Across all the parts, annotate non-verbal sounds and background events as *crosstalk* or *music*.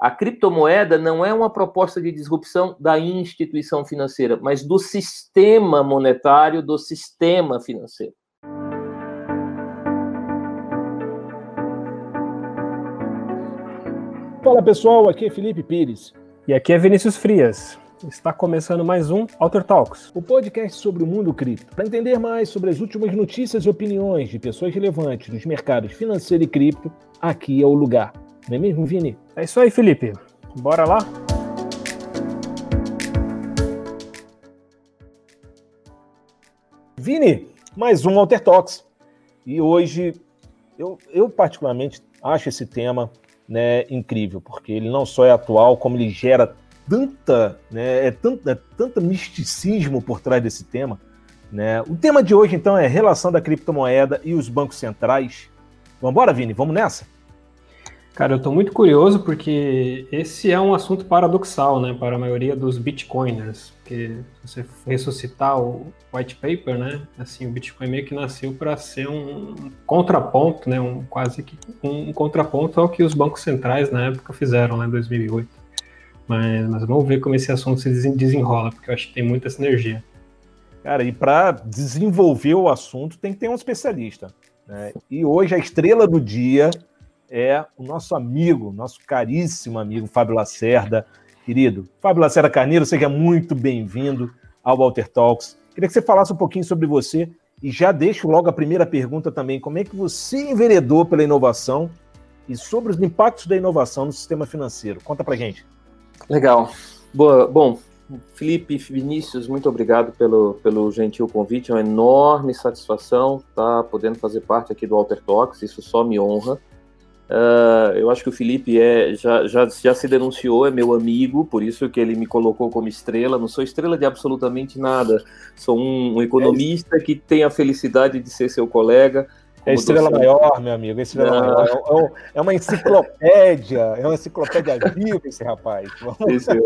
A criptomoeda não é uma proposta de disrupção da instituição financeira, mas do sistema monetário, do sistema financeiro. Fala pessoal, aqui é Felipe Pires. E aqui é Vinícius Frias. Está começando mais um Alter Talks, o podcast sobre o mundo cripto. Para entender mais sobre as últimas notícias e opiniões de pessoas relevantes nos mercados financeiro e cripto, aqui é o lugar. Não é mesmo, Vini? É isso aí, Felipe. Bora lá? Vini, mais um Alter Talks. E hoje, eu, eu particularmente acho esse tema né, incrível, porque ele não só é atual, como ele gera tanta, né, é tanto, é tanto misticismo por trás desse tema. Né? O tema de hoje, então, é relação da criptomoeda e os bancos centrais. Vamos embora, Vini? Vamos nessa? Cara, eu estou muito curioso porque esse é um assunto paradoxal, né, para a maioria dos bitcoiners, porque se você ressuscitar o white paper, né, assim, o Bitcoin meio que nasceu para ser um contraponto, né, um quase que um contraponto ao que os bancos centrais na época fizeram, né, em 2008. Mas, mas vamos ver como esse assunto se desenrola, porque eu acho que tem muita sinergia. Cara, e para desenvolver o assunto tem que ter um especialista. Né? E hoje a estrela do dia é o nosso amigo, nosso caríssimo amigo Fábio Lacerda. Querido, Fábio Lacerda Carneiro, seja muito bem-vindo ao Walter Talks. Queria que você falasse um pouquinho sobre você e já deixo logo a primeira pergunta também. Como é que você enveredou pela inovação e sobre os impactos da inovação no sistema financeiro? Conta pra gente. Legal. Boa, bom, Felipe Vinícius, muito obrigado pelo, pelo gentil convite. É uma enorme satisfação estar podendo fazer parte aqui do Walter Talks. Isso só me honra. Uh, eu acho que o Felipe é, já, já, já se denunciou, é meu amigo, por isso que ele me colocou como estrela. Não sou estrela de absolutamente nada. Sou um, um economista que tem a felicidade de ser seu colega. É estrela maior, meu amigo. É estrela maior. É, é, é, uma enciclopédia. É uma enciclopédia viva esse rapaz. Vamos Sim,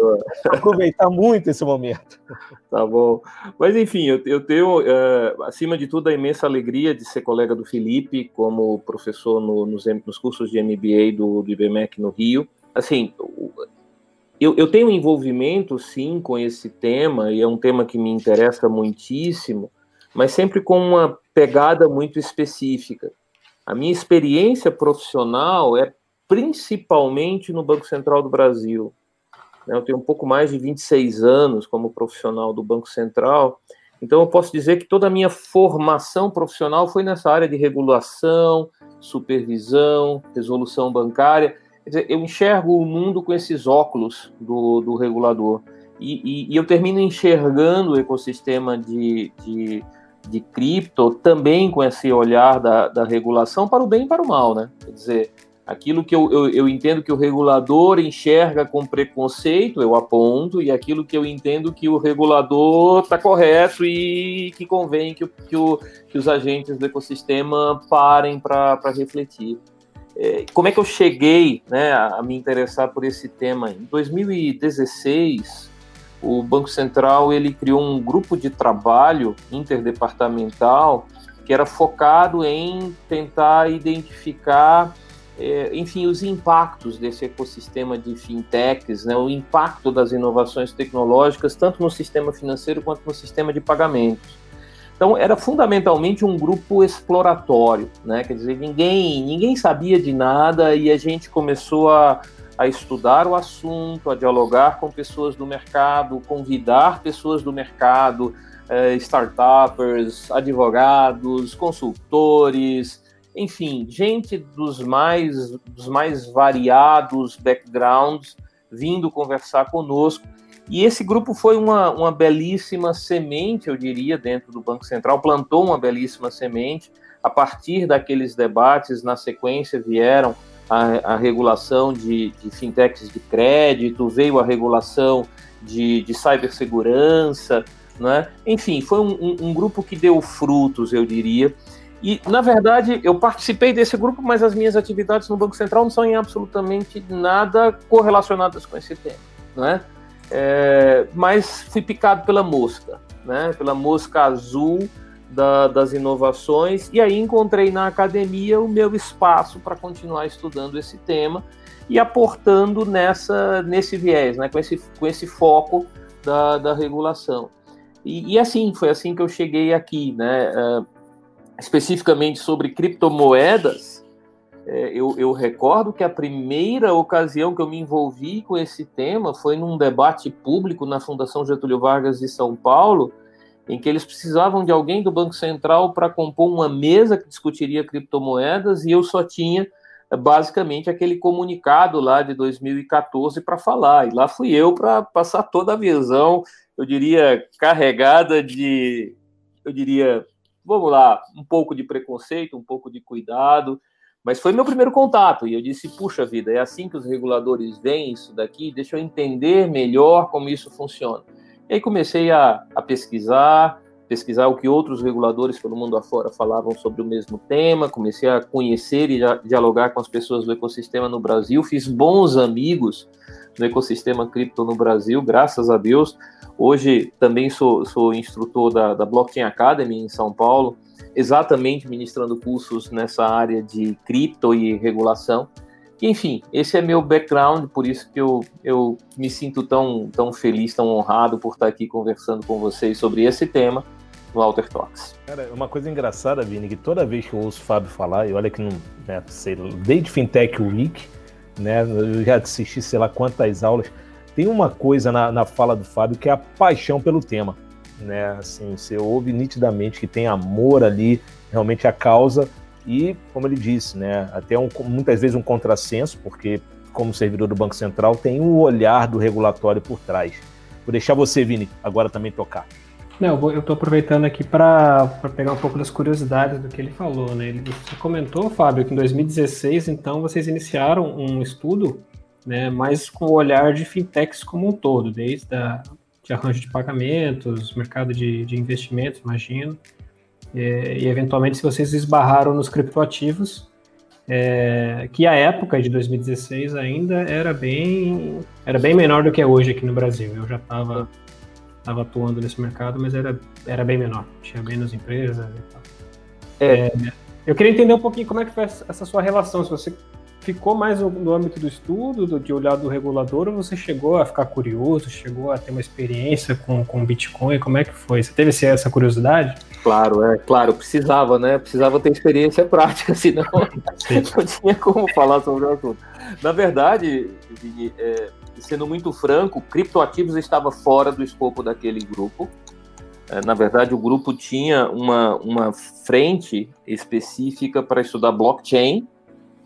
aproveitar muito esse momento. Tá bom. Mas, enfim, eu, eu tenho, uh, acima de tudo, a imensa alegria de ser colega do Felipe, como professor no, nos, nos, cursos de MBA do, do IBMEC no Rio. Assim, eu, eu tenho envolvimento, sim, com esse tema, e é um tema que me interessa muitíssimo, mas sempre com uma pegada muito específica. A minha experiência profissional é principalmente no Banco Central do Brasil. Né, eu tenho um pouco mais de 26 anos como profissional do Banco Central, então eu posso dizer que toda a minha formação profissional foi nessa área de regulação, supervisão, resolução bancária. Quer dizer, eu enxergo o mundo com esses óculos do, do regulador. E, e, e eu termino enxergando o ecossistema de, de de cripto também com esse olhar da, da regulação para o bem e para o mal, né? Quer dizer, aquilo que eu, eu, eu, entendo que o regulador enxerga com preconceito, eu aponto, e aquilo que eu entendo que o regulador está correto e que convém que, que, o, que os agentes do ecossistema parem para refletir. É, como é que eu cheguei né, a me interessar por esse tema? Em 2016, o Banco Central ele criou um grupo de trabalho interdepartamental que era focado em tentar identificar, é, enfim, os impactos desse ecossistema de fintechs, né, o impacto das inovações tecnológicas tanto no sistema financeiro quanto no sistema de pagamentos. Então era fundamentalmente um grupo exploratório, né? Quer dizer, ninguém ninguém sabia de nada e a gente começou a a estudar o assunto, a dialogar com pessoas do mercado, convidar pessoas do mercado, eh, startuppers, advogados, consultores, enfim, gente dos mais, dos mais variados backgrounds vindo conversar conosco. E esse grupo foi uma, uma belíssima semente, eu diria, dentro do Banco Central, plantou uma belíssima semente. A partir daqueles debates, na sequência, vieram a, a regulação de, de, fintechs de crédito, veio a regulação de, de cibersegurança, né? enfim, foi um, um, um grupo que deu frutos, eu diria. E, na verdade, eu participei desse grupo, mas as minhas atividades no Banco Central não são em absolutamente nada correlacionadas com esse tema. Né? É, mas fui picado pela mosca, né? pela mosca azul da, das inovações, e aí encontrei na academia o meu espaço para continuar estudando esse tema. e aportando nessa, nesse viés, né, com, esse, com esse foco da, da regulação. E, e assim, foi assim que eu cheguei aqui, né, uh, especificamente sobre criptomoedas, é, eu, eu, recordo que a primeira ocasião que eu me envolvi com esse tema foi num debate público na Fundação Getúlio Vargas de São Paulo, em que eles precisavam de alguém do Banco Central para compor uma mesa que discutiria criptomoedas e eu só tinha basicamente aquele comunicado lá de 2014 para falar. E lá fui eu para passar toda a visão, eu diria, carregada de, eu diria, vamos lá, um pouco de preconceito, um pouco de cuidado, mas foi meu primeiro contato e eu disse, puxa vida, é assim que os reguladores veem isso daqui, deixa eu entender melhor como isso funciona. E aí comecei a, a pesquisar, pesquisar o que outros reguladores pelo mundo afora falavam sobre o mesmo tema, comecei a conhecer e a dialogar com as pessoas do ecossistema no Brasil, fiz bons amigos no ecossistema cripto no Brasil, graças a Deus. Hoje também sou, sou instrutor da, da Blockchain Academy em São Paulo, exatamente ministrando cursos nessa área de cripto e regulação. Enfim, esse é meu background, por isso que eu, eu me sinto tão, tão feliz, tão honrado por estar aqui conversando com vocês sobre esse tema no Alter Talks. Cara, uma coisa engraçada, Vini, que toda vez que eu ouço o Fábio falar, e olha que não, né, sei, desde Fintech Week, né, eu já assisti sei lá quantas aulas, tem uma coisa na, na fala do Fábio que é a paixão pelo tema né? Assim, você ouve nitidamente que tem amor ali, realmente a causa e, como ele disse, né, até um, muitas vezes um contrassenso, porque como servidor do Banco Central tem o um olhar do regulatório por trás. Vou deixar você, Vini, agora também tocar. Não, eu estou aproveitando aqui para pegar um pouco das curiosidades do que ele falou, né? Ele você comentou, Fábio, que em 2016, então, vocês iniciaram um estudo, né, mais com o olhar de fintechs como um todo, desde a de arranjo de pagamentos, mercado de, de investimentos, imagino. E, e, eventualmente, se vocês esbarraram nos criptoativos, é, que a época de 2016 ainda era bem, era bem menor do que é hoje aqui no Brasil. Eu já estava tava atuando nesse mercado, mas era, era bem menor, tinha menos empresas e tal. É. É, eu queria entender um pouquinho como é que foi essa sua relação, se você ficou mais no âmbito do estudo, de olhar do regulador, ou você chegou a ficar curioso, chegou a ter uma experiência com, com Bitcoin? Como é que foi? Você teve essa curiosidade? Claro, é claro, precisava, né? Precisava ter experiência prática, *laughs* senão *laughs* não tinha como falar sobre o assunto. Na verdade, é, sendo muito franco, criptoativos estava fora do escopo daquele grupo. É, na verdade, o grupo tinha uma, uma frente específica para estudar blockchain,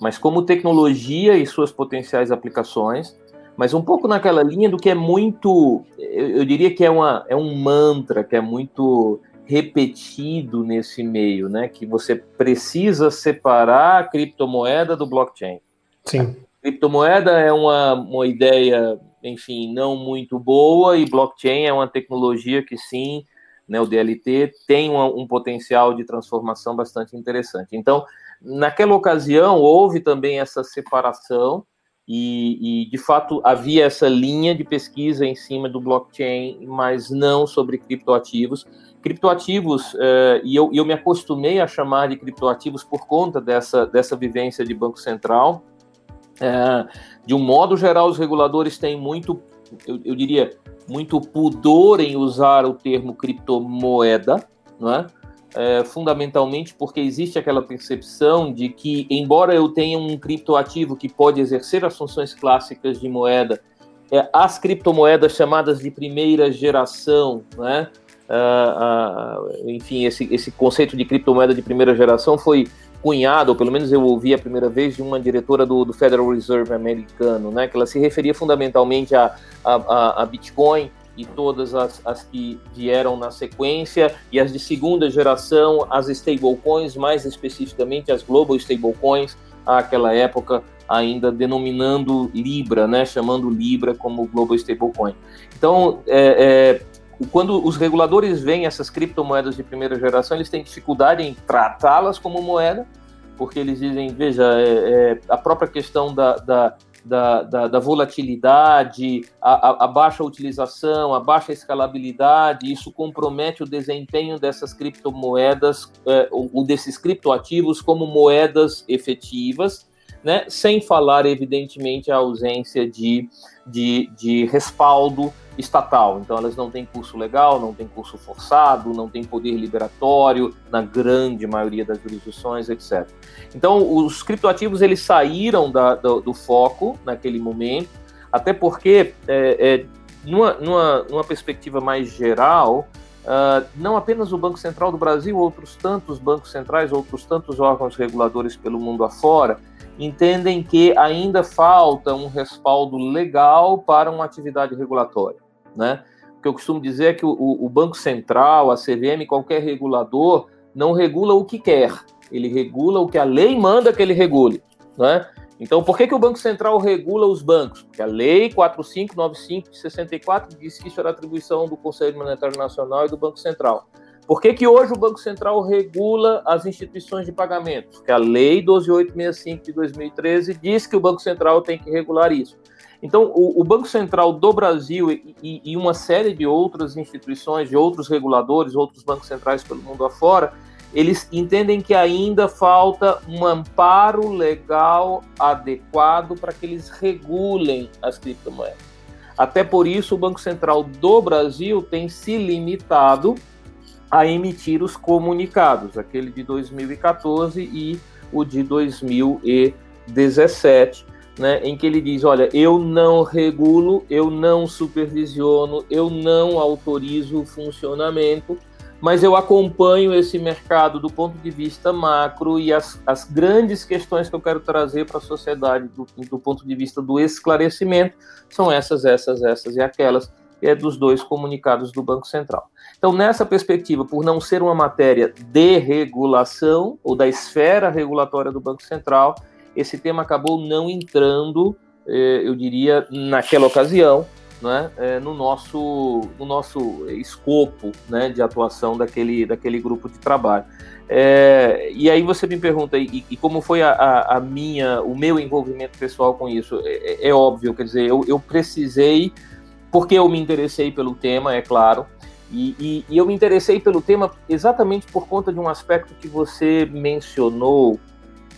mas como tecnologia e suas potenciais aplicações, mas um pouco naquela linha do que é muito, eu, diria que é, uma, é um mantra que é muito repetido nesse meio, né? Que você precisa separar a criptomoeda do blockchain. Sim. A criptomoeda é uma, uma ideia, enfim, não muito boa e blockchain é uma tecnologia que sim, né, o DLT tem uma, um potencial de transformação bastante interessante. Então, Naquela ocasião, houve também essa separação, e, e, de fato havia essa linha de pesquisa em cima do blockchain, mas não sobre criptoativos. Criptoativos, eh, e eu, eu, me acostumei a chamar de criptoativos por conta dessa, dessa vivência de Banco Central. Eh, de um modo geral, os reguladores têm muito, eu, eu diria, muito pudor em usar o termo criptomoeda, não é? É, fundamentalmente porque existe aquela percepção de que, embora eu tenha um criptoativo que pode exercer as funções clássicas de moeda, é, as criptomoedas chamadas de primeira geração, né? Enfim, esse, esse conceito de criptomoeda de primeira geração foi cunhado, ou pelo menos eu ouvi a primeira vez de uma diretora do, do Federal Reserve americano, né, que ela se referia fundamentalmente a, a, a Bitcoin e todas as, as que vieram na sequência, e as de segunda geração, as stablecoins, mais especificamente as global stablecoins, àquela época ainda denominando Libra, né, chamando Libra como global stablecoin. Então, é, é, quando os reguladores veem essas criptomoedas de primeira geração, eles têm dificuldade em tratá-las como moeda, porque eles dizem, veja, é, é a própria questão da, da da, da, da volatilidade, a, a, baixa utilização, a baixa escalabilidade, isso compromete o desempenho dessas criptomoedas, é, ou, ou desses criptoativos como moedas efetivas, né, sem falar, evidentemente, a ausência de, de, de respaldo estatal. Então, elas não têm curso legal, não têm curso forçado, não têm poder liberatório, na grande maioria das jurisdições, etc. Então, os criptoativos eles saíram da, do, do foco naquele momento, até porque, é, é, numa, numa, numa perspectiva mais geral, Uh, não apenas o Banco Central do Brasil, outros tantos bancos centrais, outros tantos órgãos reguladores pelo mundo afora, entendem que ainda falta um respaldo legal para uma atividade regulatória. Né? O que eu costumo dizer é que o, o Banco Central, a CVM, qualquer regulador, não regula o que quer, ele regula o que a lei manda que ele regule. Né? Então, por que, que o Banco Central regula os bancos? Porque a Lei 4595 de 64 diz que isso era atribuição do Conselho Monetário Nacional e do Banco Central. Por que, que hoje o Banco Central regula as instituições de pagamento? Porque a Lei 12865 de 2013 diz que o Banco Central tem que regular isso. Então, o, o Banco Central do Brasil e, e, e, uma série de outras instituições, de outros reguladores, outros bancos centrais pelo mundo afora, eles entendem que ainda falta um amparo legal adequado para que eles regulem as criptomoedas. Até por isso, o Banco Central do Brasil tem se limitado a emitir os comunicados, aquele de 2014 e o de 2017, né, em que ele diz: olha, eu não regulo, eu não supervisiono, eu não autorizo o funcionamento mas eu acompanho esse mercado do ponto de vista macro e as, as grandes questões que eu quero trazer para a sociedade do, do, ponto de vista do esclarecimento são essas, essas, essas e aquelas, é dos dois comunicados do Banco Central. Então, nessa perspectiva, por não ser uma matéria de regulação ou da esfera regulatória do Banco Central, esse tema acabou não entrando, eh, eu diria, naquela ocasião, né, no, nosso, no nosso escopo né, de atuação daquele, daquele grupo de trabalho. É, e aí você me pergunta, e, e como foi a, a, minha, o meu envolvimento pessoal com isso? É, é, é óbvio, quer dizer, eu, eu, precisei, porque eu me interessei pelo tema, é claro, e, e, e, eu me interessei pelo tema exatamente por conta de um aspecto que você mencionou,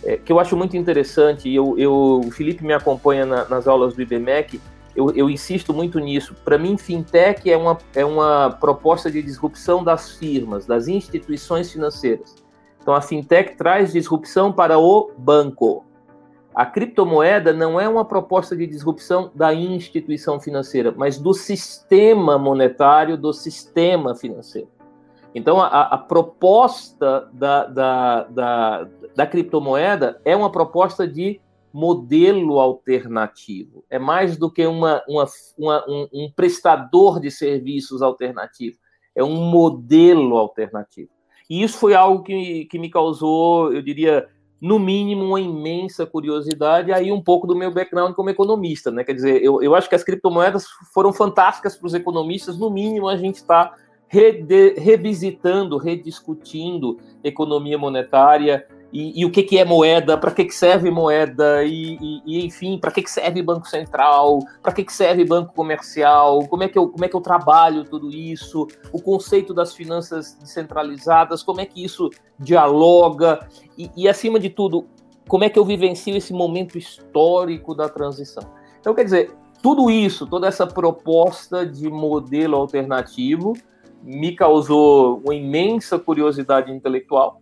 é, que eu acho muito interessante, eu, eu, o Felipe me acompanha na, nas aulas do IBMEC, eu, eu insisto muito nisso. Para mim, fintech é uma, é uma proposta de disrupção das firmas, das instituições financeiras. Então, a fintech traz disrupção para o banco. A criptomoeda não é uma proposta de disrupção da instituição financeira, mas do sistema monetário, do sistema financeiro. Então, a, a proposta da, da, da, da criptomoeda é uma proposta de modelo alternativo. É mais do que uma, uma, uma um, um, prestador de serviços alternativo. É um modelo alternativo. E isso foi algo que, que me causou, eu diria, no mínimo, uma imensa curiosidade, aí um pouco do meu background como economista. Né? Quer dizer, eu, eu acho que as criptomoedas foram fantásticas para os economistas, no mínimo a gente está revisitando, rediscutindo economia monetária, e, e, o que, que é moeda, para que, que serve moeda, e, e, e enfim, para que, que serve Banco Central, para que, que serve Banco Comercial, como é, que eu, como é que eu trabalho tudo isso, o conceito das finanças descentralizadas, como é que isso dialoga, e, e acima de tudo, como é que eu vivencio esse momento histórico da transição. Então, quer dizer, tudo isso, toda essa proposta de modelo alternativo, me causou uma imensa curiosidade intelectual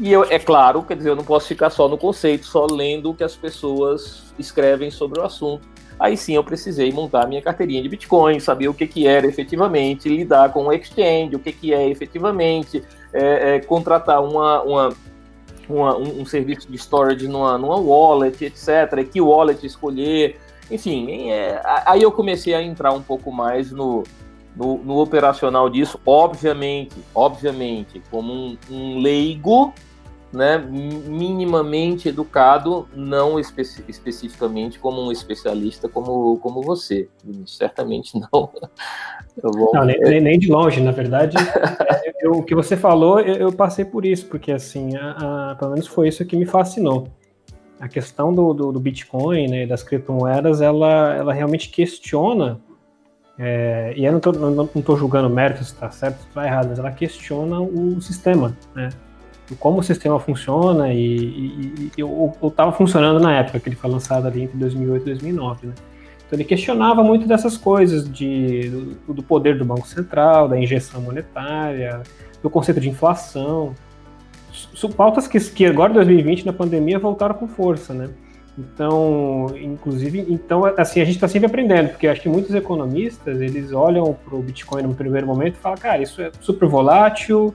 e eu, é claro, quer dizer, eu não posso ficar só no conceito, só lendo o que as pessoas escrevem sobre o assunto. Aí sim eu precisei montar minha carteirinha de Bitcoin, saber o que, que era efetivamente, lidar com o exchange, o que, que é efetivamente, é, é, contratar uma, uma, uma um, um, serviço de storage numa, numa wallet, etc. Que wallet escolher, enfim. É, aí eu comecei a entrar um pouco mais no, no, no operacional disso, obviamente, obviamente, como um, um leigo, né, minimamente educado, não espe especificamente como um especialista como, como você. Certamente não. *laughs* não nem, nem, de longe, na verdade. *laughs* eu, o que você falou, eu, eu, passei por isso, porque assim, a, a, pelo menos foi isso que me fascinou. A questão do, do, do Bitcoin, né, das criptomoedas, ela, ela realmente questiona é, e eu não estou não, não julgando méritos se está certo ou está errado, mas ela questiona o sistema, né? como o sistema funciona e, estava funcionando na época que ele foi lançado ali entre 2008 e 2009, né? Então ele questionava muito dessas coisas de, do, do poder do Banco Central, da injeção monetária, do conceito de inflação, pautas que, que agora em 2020 na pandemia voltaram com força, né? Então, inclusive, então assim a gente está sempre aprendendo, porque acho que muitos economistas eles olham para o Bitcoin no primeiro momento e falam, cara, isso é super volátil,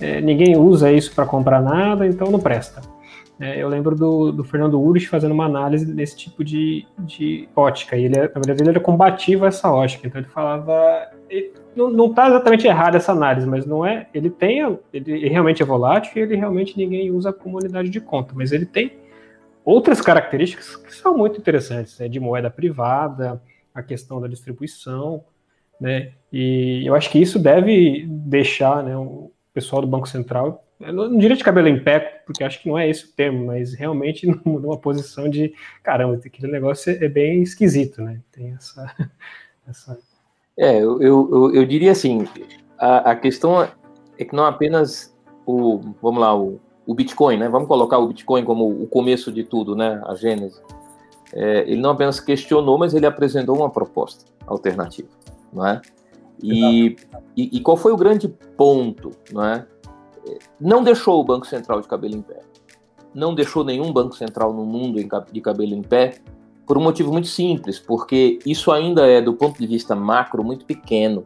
é, ninguém usa isso para comprar nada, então não presta. É, eu lembro do, do Fernando Urich fazendo uma análise desse tipo de, de ótica, e ele, na verdade, ele era combativo a essa ótica, então ele falava. Ele, não está exatamente errada essa análise, mas não é. Ele tem. Ele, ele realmente é volátil e ele realmente ninguém usa como unidade de conta, mas ele tem outras características que são muito interessantes, né, de moeda privada, a questão da distribuição, né, e eu acho que isso deve deixar né, o pessoal do Banco Central, não diria de cabelo em pé, porque acho que não é esse o termo, mas realmente *laughs* numa posição de, caramba, aquele negócio é bem esquisito, né, tem essa... *laughs* essa... É, eu, eu, eu diria assim, a, a questão é que não apenas o, vamos lá, o, o Bitcoin, né? Vamos colocar o Bitcoin como o começo de tudo, né? A gênese. É, ele não apenas questionou, mas ele apresentou uma proposta alternativa, não é? E, e, e, qual foi o grande ponto, não é? Não deixou o Banco Central de cabelo em pé. Não deixou nenhum Banco Central no mundo de cabelo em pé por um motivo muito simples, porque isso ainda é, do ponto de vista macro, muito pequeno.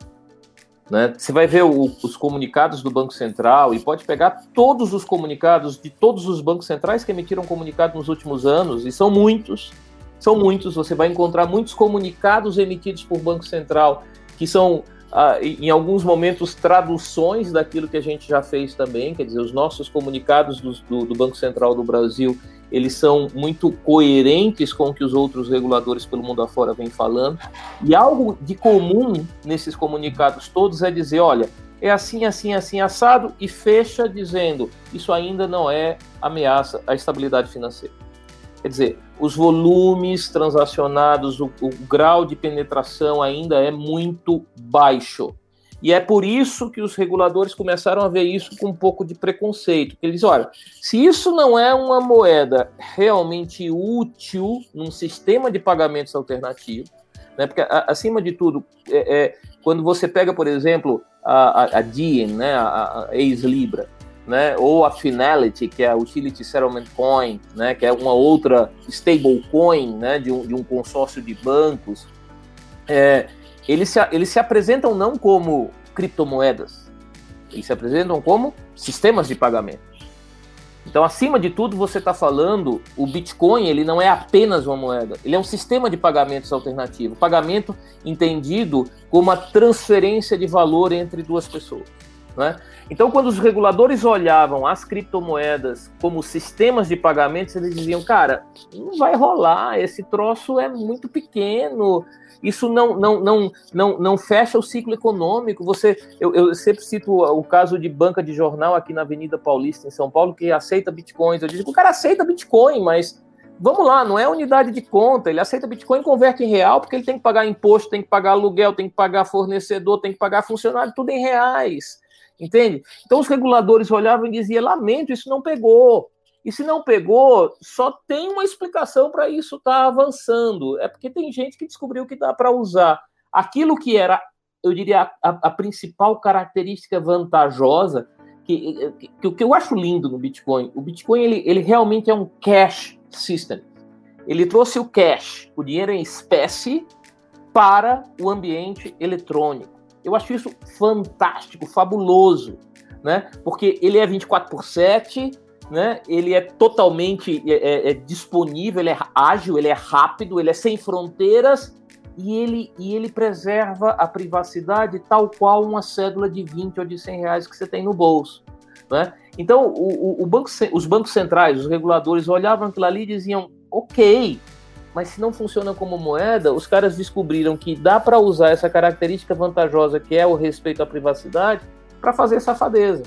Né? Você vai ver o, os comunicados do Banco Central e pode pegar todos os comunicados de todos os bancos centrais que emitiram comunicado nos últimos anos, e são muitos, são muitos. Você vai encontrar muitos comunicados emitidos por Banco Central que são, ah, em alguns momentos, traduções daquilo que a gente já fez também, quer dizer, os nossos comunicados do, do, do Banco Central do Brasil eles são muito coerentes com o que os outros reguladores pelo mundo afora vêm falando. E algo de comum nesses comunicados todos é dizer, olha, é assim, assim, assim, assado, e fecha dizendo, isso ainda não é ameaça à estabilidade financeira. Quer dizer, os volumes transacionados, o, o grau de penetração ainda é muito baixo. E é por isso que os reguladores começaram a ver isso com um pouco de preconceito. Eles olha, se isso não é uma moeda realmente útil num sistema de pagamentos alternativo, né, porque acima de tudo, é, é, quando você pega, por exemplo, a, a, a Diem, né, a, a ex-Libra, né, ou a Finality, que é a Utility Settlement Coin, né, que é uma outra stablecoin né, de, um, de um consórcio de bancos, é, eles se, eles se apresentam não como criptomoedas, eles se apresentam como sistemas de pagamento. Então, acima de tudo, você está falando, o Bitcoin ele não é apenas uma moeda, ele é um sistema de pagamentos alternativo. Pagamento entendido como a transferência de valor entre duas pessoas. Né? Então, quando os reguladores olhavam as criptomoedas como sistemas de pagamentos, eles diziam, cara, não vai rolar, esse troço é muito pequeno, isso não, não, não, não, não fecha o ciclo econômico. Você, eu, eu sempre cito o caso de banca de jornal aqui na Avenida Paulista, em São Paulo, que aceita bitcoins. Eu digo, o cara aceita bitcoin, mas vamos lá, não é unidade de conta. Ele aceita bitcoin e converte em real, porque ele tem que pagar imposto, tem que pagar aluguel, tem que pagar fornecedor, tem que pagar funcionário, tudo em reais. Entende? Então os reguladores olhavam e diziam: lamento, isso não pegou. E se não pegou, só tem uma explicação para isso estar tá avançando. É porque tem gente que descobriu que dá para usar aquilo que era, eu diria, a, a principal característica vantajosa, que, que, que, eu acho lindo no Bitcoin. O Bitcoin ele, ele realmente é um cash system. Ele trouxe o cash, o dinheiro em espécie, para o ambiente eletrônico. Eu acho isso fantástico, fabuloso, né? Porque ele é 24 por 7, né? Ele é totalmente é, é, é, disponível, ele é ágil, ele é rápido, ele é sem fronteiras e ele, e ele preserva a privacidade tal qual uma cédula de 20 ou de 100 reais que você tem no bolso. Né? Então, o, o, banco, os bancos centrais, os reguladores olhavam aquilo ali e diziam: ok, mas se não funciona como moeda, os caras descobriram que dá para usar essa característica vantajosa que é o respeito à privacidade para fazer safadeza.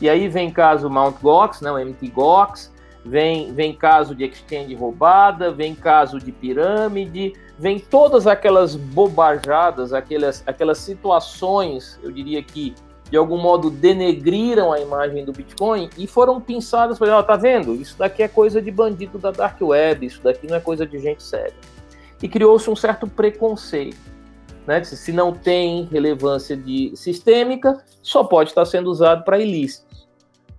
E aí vem caso Mt. Gox, né, o MT Gox, vem, vem caso de exchange roubada, vem caso de pirâmide, vem todas aquelas bobajadas, aquelas, aquelas situações, eu diria que de algum modo denegriram a imagem do Bitcoin e foram pensadas, por exemplo, tá vendo? Isso daqui é coisa de bandido da dark web, isso daqui não é coisa de gente séria. E criou-se um certo preconceito, né? Se não tem relevância de sistêmica, só pode estar sendo usado para ilícitos.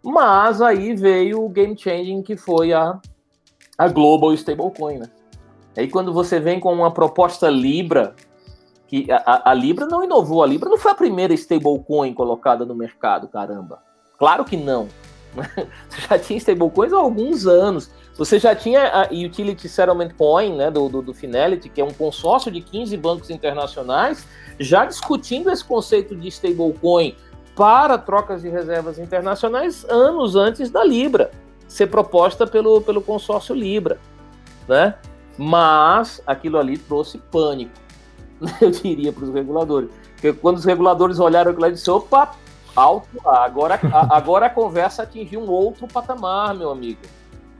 Mas aí veio o game changing que foi a, a Global Stablecoin, né? Aí quando você vem com uma proposta Libra, que a, a, Libra não inovou, a Libra não foi a primeira stablecoin colocada no mercado, caramba. Claro que não. *laughs* Você já tinha stablecoins há alguns anos. Você já tinha a Utility Settlement Coin, né, do, do, do Finality, que é um consórcio de 15 bancos internacionais, já discutindo esse conceito de stablecoin para trocas de reservas internacionais anos antes da Libra ser proposta pelo, pelo consórcio Libra, né? Mas aquilo ali trouxe pânico *laughs* eu diria para os reguladores. Porque quando os reguladores olharam aquilo e disseram, opa, alto lá, agora, a, agora a conversa atingiu um outro patamar, meu amigo.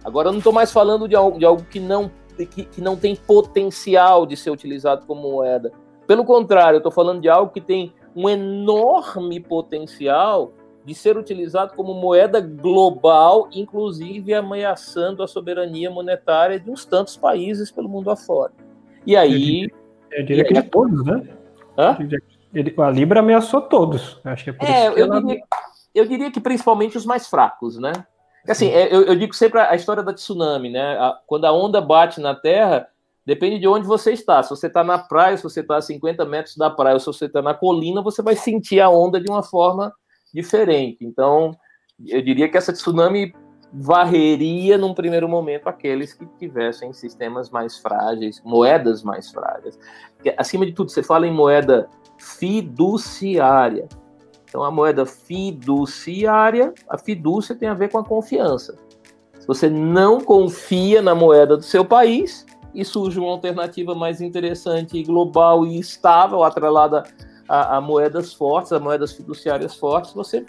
Agora eu não estou mais falando de algo, de algo que, não, que, que não tem potencial de ser utilizado como moeda. Pelo contrário, eu estou falando de algo que tem um enorme potencial de ser utilizado como moeda global, inclusive ameaçando a soberania monetária de uns tantos países pelo mundo afora. E aí eu diria que de todos, né? Hã? Ele, a Libra ameaçou todos. Acho que é por é, isso que eu, ela... diria, eu diria que principalmente os mais fracos, né? Assim, é, eu, eu, digo sempre a história da tsunami, né? A, quando a onda bate na Terra, depende de onde você está. Se você está na praia, se você está a 50 metros da praia, ou se você está na colina, você vai sentir a onda de uma forma diferente. Então, eu diria que essa tsunami varreria num primeiro momento aqueles que tivessem sistemas mais frágeis, moedas mais frágeis. Acima de tudo, você fala em moeda fiduciária. Então, a moeda fiduciária, a fidúcia tem a ver com a confiança. Se você não confia na moeda do seu país e surge uma alternativa mais interessante, global e estável, atrelada a, a moedas fortes, a moedas fiduciárias fortes, você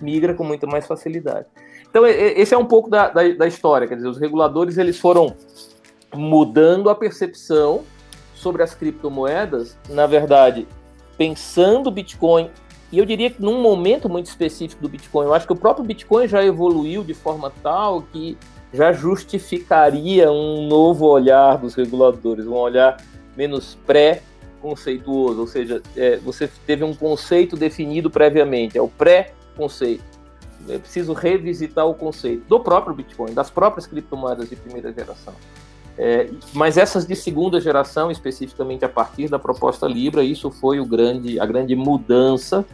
migra com muita mais facilidade. Então, esse é um pouco da, da, da, história. Quer dizer, os reguladores eles foram mudando a percepção sobre as criptomoedas, na verdade, pensando o Bitcoin. E eu diria que num momento muito específico do Bitcoin, eu acho que o próprio Bitcoin já evoluiu de forma tal que já justificaria um novo olhar dos reguladores, um olhar menos pré-conceituoso, ou seja, é, você teve um conceito definido previamente, é o pré-conceito é preciso revisitar o conceito do próprio Bitcoin, das próprias criptomoedas de primeira geração. É, mas essas de segunda geração, especificamente a partir da proposta Libra, isso foi o grande, a grande mudança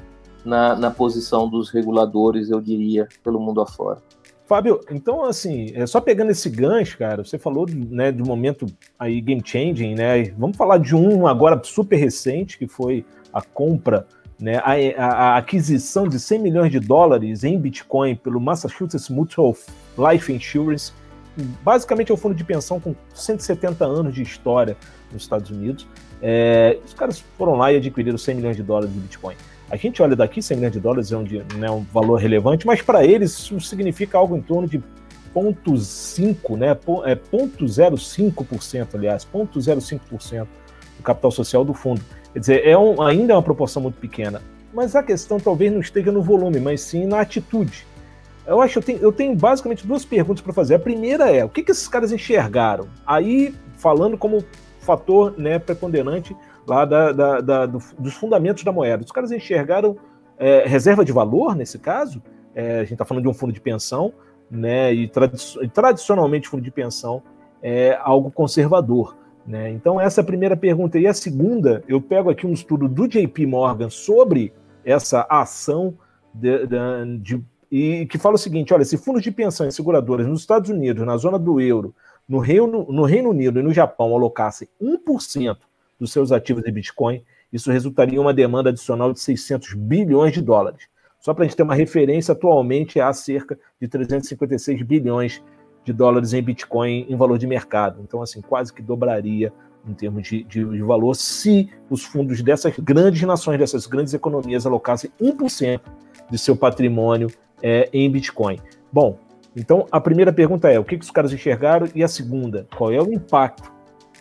na, na posição dos reguladores, eu diria, pelo mundo afora. Fábio, então assim, é só pegando esse gancho, cara, você falou né, do momento aí game changing, né? Vamos falar de um agora super recente, que foi a compra né, a, a, aquisição de 100 milhões de dólares em Bitcoin pelo Massachusetts Mutual Life Insurance, basicamente é um fundo de pensão com 170 anos de história nos Estados Unidos. É, os caras foram lá e adquiriram 100 milhões de dólares de Bitcoin. A gente olha daqui, 100 milhões de dólares é um, né, um valor relevante, mas para eles isso significa algo em torno de 0,5%, né, é 0,05%, aliás, 0,05% do capital social do fundo. Quer dizer, é um, ainda é uma proporção muito pequena. Mas a questão talvez não esteja no volume, mas sim na atitude. Eu acho que eu tenho, eu tenho basicamente duas perguntas para fazer. A primeira é: o que, que esses caras enxergaram? Aí, falando como fator né, preponderante lá da, da, da, do, dos fundamentos da moeda. Os caras enxergaram é, reserva de valor, nesse caso, é, a gente está falando de um fundo de pensão, né, e, tradi tradicionalmente fundo de pensão é algo conservador. Né? Então, essa é a primeira pergunta. E a segunda, eu pego aqui um estudo do JP Morgan sobre essa ação de, de, de, e que fala o seguinte: olha, se fundos de pensão e seguradoras nos Estados Unidos, na zona do euro, no Reino, no Reino Unido e no Japão alocassem 1% dos seus ativos em Bitcoin, isso resultaria em uma demanda adicional de 600 bilhões de dólares. Só para a gente ter uma referência, atualmente há cerca de 356 bilhões de dólares em Bitcoin em valor de mercado. Então, assim, quase que dobraria em termos de, de, de valor se os fundos dessas grandes nações, dessas grandes economias, alocassem 1% de seu patrimônio é, em Bitcoin. Bom, então a primeira pergunta é: o que, que os caras enxergaram? E a segunda, qual é o impacto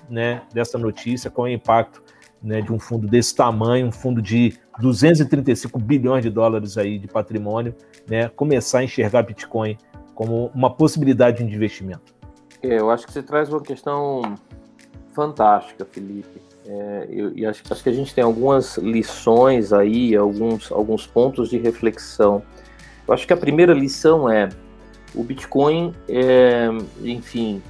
né, dessa notícia? Qual é o impacto né, de um fundo desse tamanho, um fundo de 235 bilhões de dólares aí de patrimônio, né, começar a enxergar Bitcoin como uma possibilidade de investimento? É, eu acho que você traz uma questão fantástica, Felipe. É, e acho, acho, que a gente tem algumas lições aí, alguns, alguns pontos de reflexão. Eu acho que a primeira lição é o Bitcoin, é, enfim,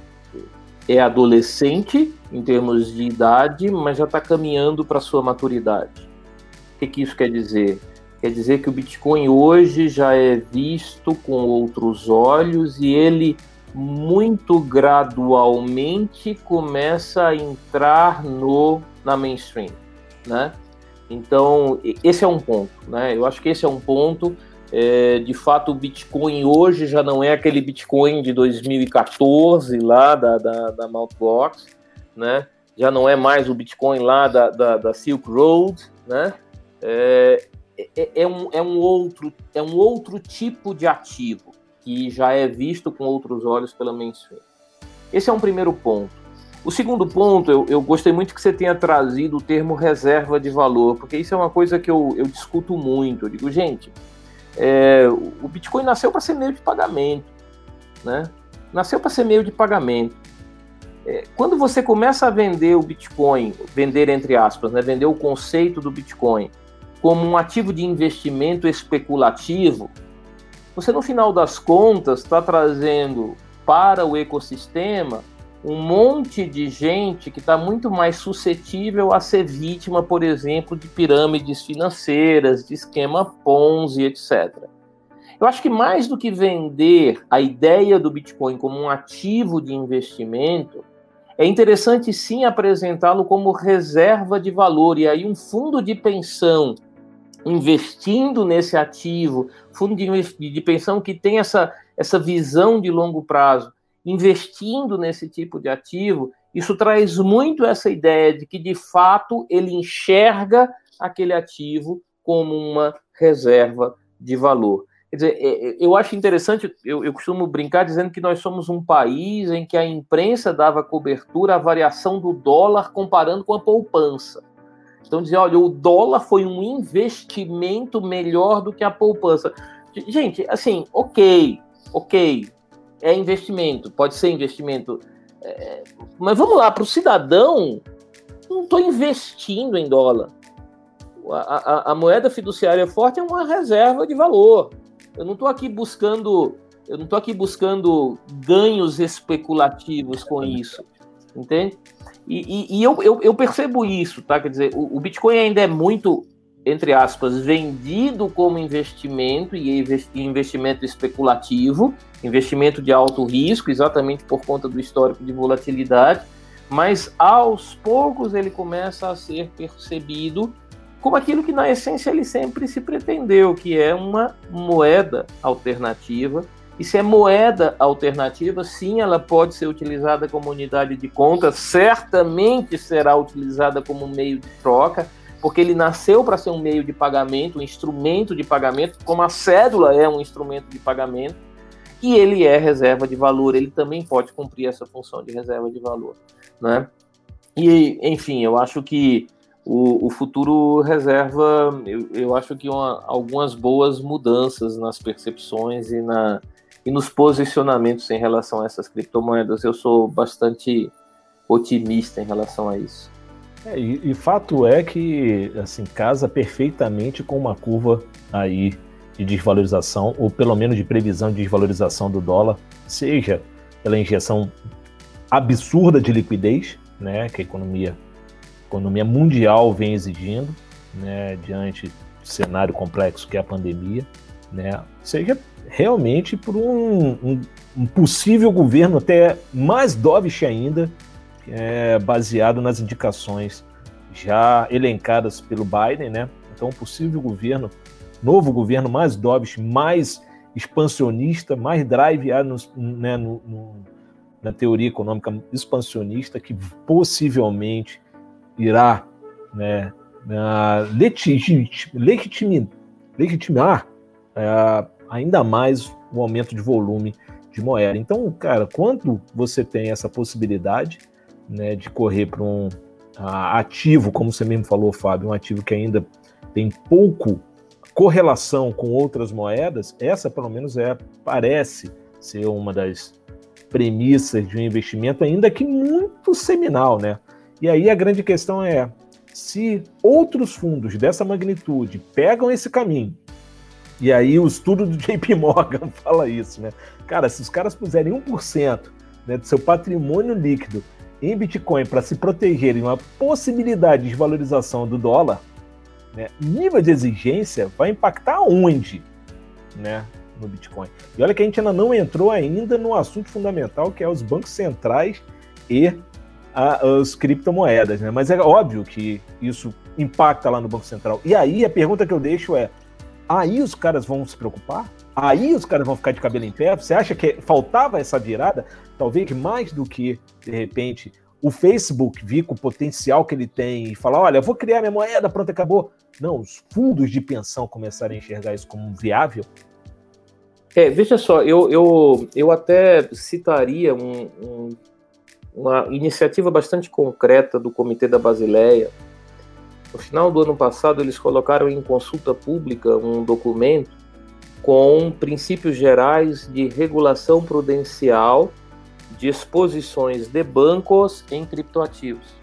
é adolescente em termos de idade, mas já está caminhando para sua maturidade. O que, que isso quer dizer? Quer dizer que o Bitcoin hoje já é visto com outros olhos e ele muito gradualmente começa a entrar no na mainstream, né? Então esse é um ponto, né? Eu acho que esse é um ponto. É, de fato, o Bitcoin hoje já não é aquele Bitcoin de 2014 lá da, da, da Mt. Gox, né? Já não é mais o Bitcoin lá da, da, da Silk Road, né? É, é, é, um, é, um outro, é um outro tipo de ativo que já é visto com outros olhos pela mainstream. Esse é um primeiro ponto. O segundo ponto, eu, eu, gostei muito que você tenha trazido o termo reserva de valor, porque isso é uma coisa que eu, eu discuto muito. Eu digo, gente, é, o Bitcoin nasceu para ser meio de pagamento, né? Nasceu para ser meio de pagamento. É, quando você começa a vender o Bitcoin, vender entre aspas, né, vender o conceito do Bitcoin como um ativo de investimento especulativo, você no final das contas está trazendo para o ecossistema um monte de gente que está muito mais suscetível a ser vítima, por exemplo, de pirâmides financeiras, de esquema Ponzi, etc. Eu acho que mais do que vender a ideia do Bitcoin como um ativo de investimento, é interessante sim apresentá-lo como reserva de valor. E aí, um fundo de pensão investindo nesse ativo, fundo de, de pensão que tem essa, essa visão de longo prazo, investindo nesse tipo de ativo, isso traz muito essa ideia de que, de fato, ele enxerga aquele ativo como uma reserva de valor. Quer dizer, é, é, eu acho interessante, eu, eu, costumo brincar dizendo que nós somos um país em que a imprensa dava cobertura à variação do dólar comparando com a poupança. Então dizer, olha, o dólar foi um investimento melhor do que a poupança. Gente, assim, ok, ok, é investimento, pode ser investimento. É, mas vamos lá, para o cidadão, não estou investindo em dólar. A, a, a, moeda fiduciária forte é uma reserva de valor. Eu não estou aqui buscando, eu não estou aqui buscando ganhos especulativos com isso, entende? E, e, e eu, eu, eu, percebo isso, tá? Quer dizer, o, o, Bitcoin ainda é muito, entre aspas, vendido como investimento e investimento especulativo, investimento de alto risco, exatamente por conta do histórico de volatilidade, mas aos poucos ele começa a ser percebido como aquilo que na essência ele sempre se pretendeu, que é uma moeda alternativa e se é moeda alternativa, sim, ela pode ser utilizada como unidade de conta, certamente será utilizada como meio de troca, porque ele nasceu para ser um meio de pagamento, um instrumento de pagamento, como a cédula é um instrumento de pagamento, e ele é reserva de valor, ele também pode cumprir essa função de reserva de valor, né? E, enfim, eu acho que o, o futuro reserva, eu, eu acho que uma, algumas boas mudanças nas percepções e na, e nos posicionamentos em relação a essas criptomoedas. Eu sou bastante otimista em relação a isso. É, e, e, fato é que assim casa perfeitamente com uma curva aí de desvalorização ou pelo menos de previsão de desvalorização do dólar, seja pela injeção absurda de liquidez, né, que a economia a economia mundial vem exigindo, né, diante do cenário complexo que é a pandemia, né, seja realmente por um, um, um possível governo até mais dovish ainda, é, baseado nas indicações já elencadas pelo Biden, né? Então, um possível governo, novo governo mais dovish, mais expansionista, mais drive no, né, no, no, na teoria econômica expansionista, que possivelmente irá né, legitimar, legitimar é, ainda mais o aumento de volume de moeda. Então, cara, quando você tem essa possibilidade né, de correr para um ativo, como você mesmo falou, Fábio, um ativo que ainda tem pouco correlação com outras moedas, essa pelo menos é parece ser uma das premissas de um investimento, ainda que muito seminal, né? E aí a grande questão é se outros fundos dessa magnitude pegam esse caminho, e aí o estudo do *laughs* JP Morgan fala isso, né? Cara, se os caras puserem 1% né, do seu patrimônio líquido em Bitcoin para se protegerem uma possibilidade de valorização do dólar, né, nível de exigência vai impactar onde, né, no Bitcoin. E olha que a gente ainda não entrou ainda no assunto fundamental que é os bancos centrais e a, as criptomoedas, né? Mas é óbvio que isso impacta lá no Banco Central. E aí a pergunta que eu deixo é: aí os caras vão se preocupar? Aí os caras vão ficar de cabelo em pé? Você acha que faltava essa virada? Talvez mais do que, de repente, o Facebook vir com o potencial que ele tem e falar: olha, vou criar minha moeda, pronto, acabou. Não, os fundos de pensão começarem a enxergar isso como viável. É, veja só, eu, eu, eu até citaria um, um, uma iniciativa bastante concreta do Comitê da Basileia. No final do ano passado, eles colocaram em consulta pública um documento com princípios gerais de regulação prudencial de exposições de bancos em criptoativos.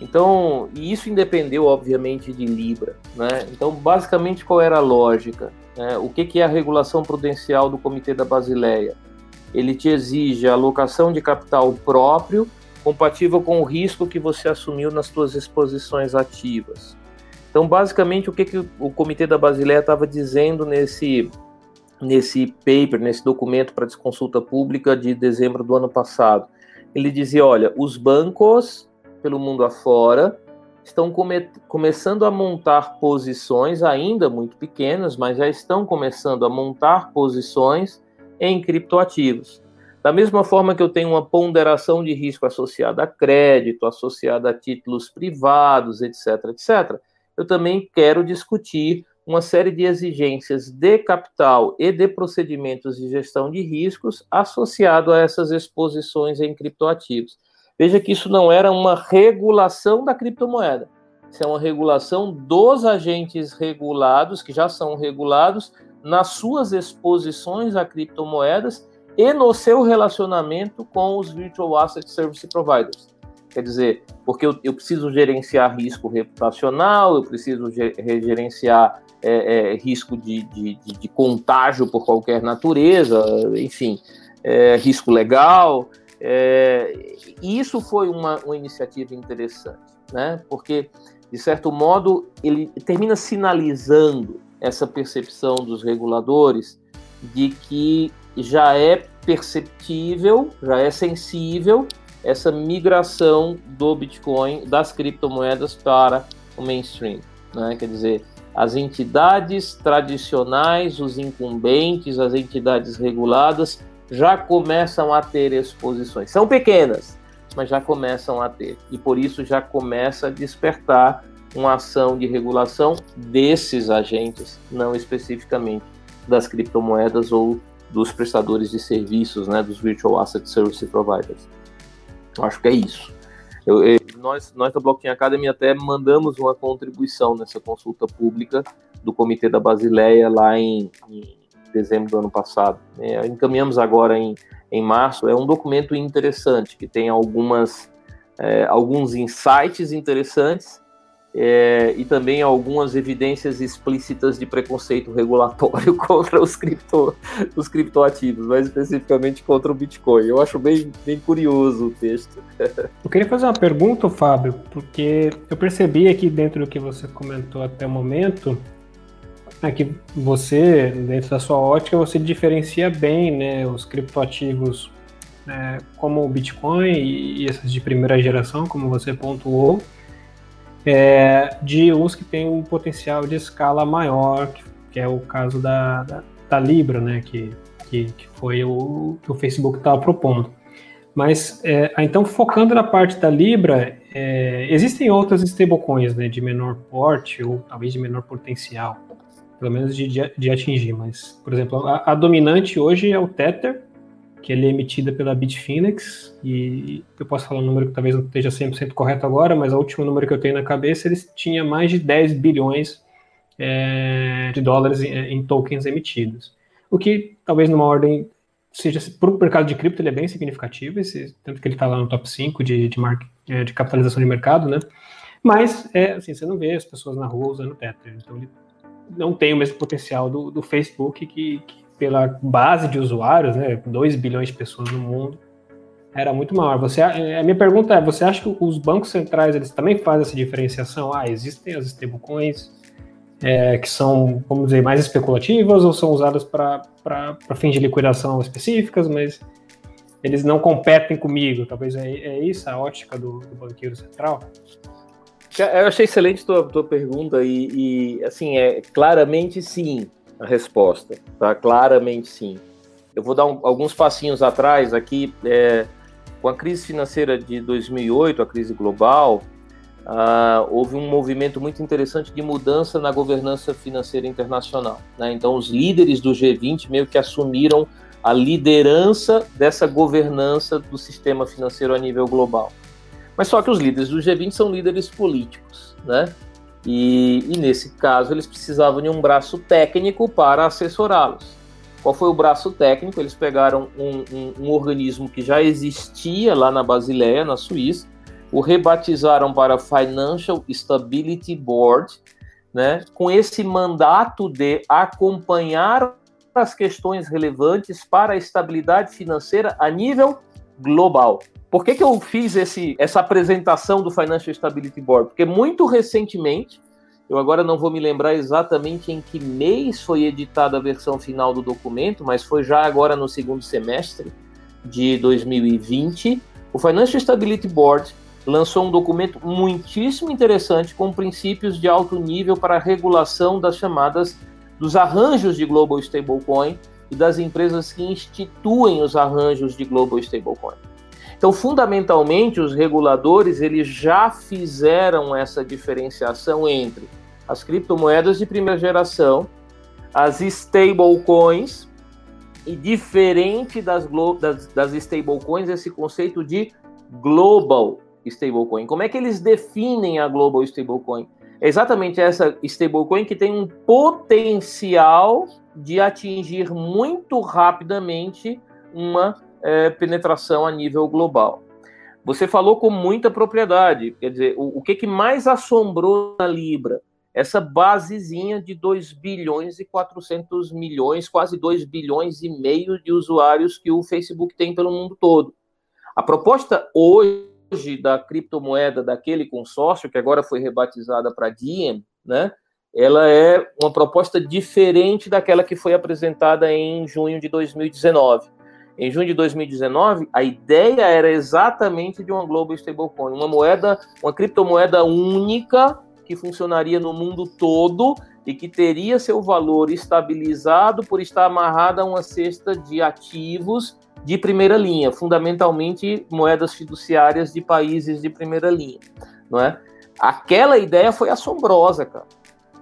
Então, e isso independeu, obviamente, de Libra. Né? Então, basicamente, qual era a lógica? Né? O que, que é a regulação prudencial do Comitê da Basileia? Ele te exige a alocação de capital próprio compatível com o risco que você assumiu nas suas exposições ativas. Então, basicamente, o que, que o Comitê da Basileia estava dizendo nesse, nesse paper, nesse documento para consulta pública de dezembro do ano passado? Ele dizia: olha, os bancos pelo mundo afora estão come começando a montar posições, ainda muito pequenas, mas já estão começando a montar posições em criptoativos. Da mesma forma que eu tenho uma ponderação de risco associada a crédito, associada a títulos privados, etc., etc., eu também quero discutir uma série de exigências de capital e de procedimentos de gestão de riscos associado a essas exposições em criptoativos. Veja que isso não era uma regulação da criptomoeda. Isso é uma regulação dos agentes regulados, que já são regulados, nas suas exposições a criptomoedas e no seu relacionamento com os Virtual Asset Service Providers. Quer dizer, porque eu, eu preciso gerenciar risco reputacional, eu preciso gerenciar é, é, risco de, de, de, de, contágio por qualquer natureza, enfim, é, risco legal. É, e isso foi uma, uma iniciativa interessante, né? porque, de certo modo, ele termina sinalizando essa percepção dos reguladores de que já é perceptível, já é sensível essa migração do Bitcoin, das criptomoedas para o mainstream. Né? Quer dizer, as entidades tradicionais, os incumbentes, as entidades reguladas já começam a ter exposições. São pequenas, mas já começam a ter. E por isso já começa a despertar uma ação de regulação desses agentes, não especificamente das criptomoedas ou dos prestadores de serviços, né, dos Virtual Asset Service Providers. Acho que é isso. Eu, eu, nós, nós da Blockchain Academy até mandamos uma contribuição nessa consulta pública do Comitê da Basileia lá em, em dezembro do ano passado. É, encaminhamos agora em, em março. É um documento interessante que tem algumas é, alguns insights interessantes é, e também algumas evidências explícitas de preconceito regulatório *laughs* contra os, cripto, os criptoativos, mais especificamente contra o Bitcoin. Eu acho bem, bem curioso o texto. *laughs* Eu queria fazer uma pergunta, Fábio, porque eu percebi aqui dentro do que você comentou até o momento, é que você, dentro da sua ótica, você diferencia bem né, os criptoativos né, como o Bitcoin e essas de primeira geração, como você pontuou, é, de uns que têm um potencial de escala maior, que, é o caso da, da, da Libra, né, que, que, que, foi o que o Facebook estava propondo. Mas, é, então, focando na parte da Libra, é, existem outras stablecoins né, de menor porte ou talvez de menor potencial, pelo menos de, de, de atingir. Mas, por exemplo, a, a dominante hoje é o Tether, que ele é emitida pela Bitfinex, e eu posso falar um número que talvez não esteja 100% correto agora, mas o último número que eu tenho na cabeça, eles tinha mais de 10 bilhões é, de dólares em, em, tokens emitidos. O que talvez numa ordem seja para o mercado de cripto ele é bem significativo, esse, tanto que ele está lá no top 5 de, de, mar, é, de capitalização de mercado, né? Mas é, assim, você não vê as pessoas na rua usando Tether, então ele não tem o mesmo potencial do, do Facebook que, que pela base de usuários, né, 2 bilhões de pessoas no mundo, era muito maior. Você, a minha pergunta é, você acha que os bancos centrais eles também fazem essa diferenciação? Ah, existem as stablecoins é, que são, vamos dizer, mais especulativas ou são usadas para fins de liquidação específicas, mas eles não competem comigo. Talvez é, é isso a ótica do, do banqueiro central? Eu achei excelente tua, tua pergunta e, e, assim, é claramente sim a resposta, tá? Claramente sim. Eu vou dar um, alguns passinhos atrás aqui. É, com a crise financeira de 2008, a crise global, uh, houve um movimento muito interessante de mudança na governança financeira internacional. Né? Então, os líderes do G20 meio que assumiram a liderança dessa governança do sistema financeiro a nível global. Mas só que os líderes do G20 são líderes políticos, né? E, e nesse caso eles precisavam de um braço técnico para assessorá-los. Qual foi o braço técnico? Eles pegaram um, um, um organismo que já existia lá na Basileia, na Suíça, o rebatizaram para Financial Stability Board, né, com esse mandato de acompanhar as questões relevantes para a estabilidade financeira a nível global. Por que, que eu fiz esse, essa apresentação do Financial Stability Board? Porque muito recentemente eu agora não vou me lembrar exatamente em que mês foi editada a versão final do documento, mas foi já agora no segundo semestre de 2020. O Financial Stability Board lançou um documento muitíssimo interessante com princípios de alto nível para a regulação das chamadas dos arranjos de global stablecoin e das empresas que instituem os arranjos de global stablecoin. Então, fundamentalmente, os reguladores eles já fizeram essa diferenciação entre as criptomoedas de primeira geração, as stablecoins, e diferente das, das, das stablecoins, esse conceito de global stablecoin. Como é que eles definem a global stablecoin? É exatamente essa stablecoin que tem um potencial de atingir muito rapidamente uma é, penetração a nível global. Você falou com muita propriedade, quer dizer, o, o que, que mais assombrou na Libra? Essa basezinha de 2 bilhões e 400 milhões, quase 2 bilhões e meio de usuários que o Facebook tem pelo mundo todo. A proposta hoje da criptomoeda daquele consórcio, que agora foi rebatizada para Diem, né? Ela é uma proposta diferente daquela que foi apresentada em junho de 2019 em junho de 2019, a ideia era exatamente de uma global stablecoin, uma moeda, uma criptomoeda única que funcionaria no mundo todo e que teria seu valor estabilizado por estar amarrada a uma cesta de ativos de primeira linha, fundamentalmente moedas fiduciárias de países de primeira linha, não é? Aquela ideia foi assombrosa, cara.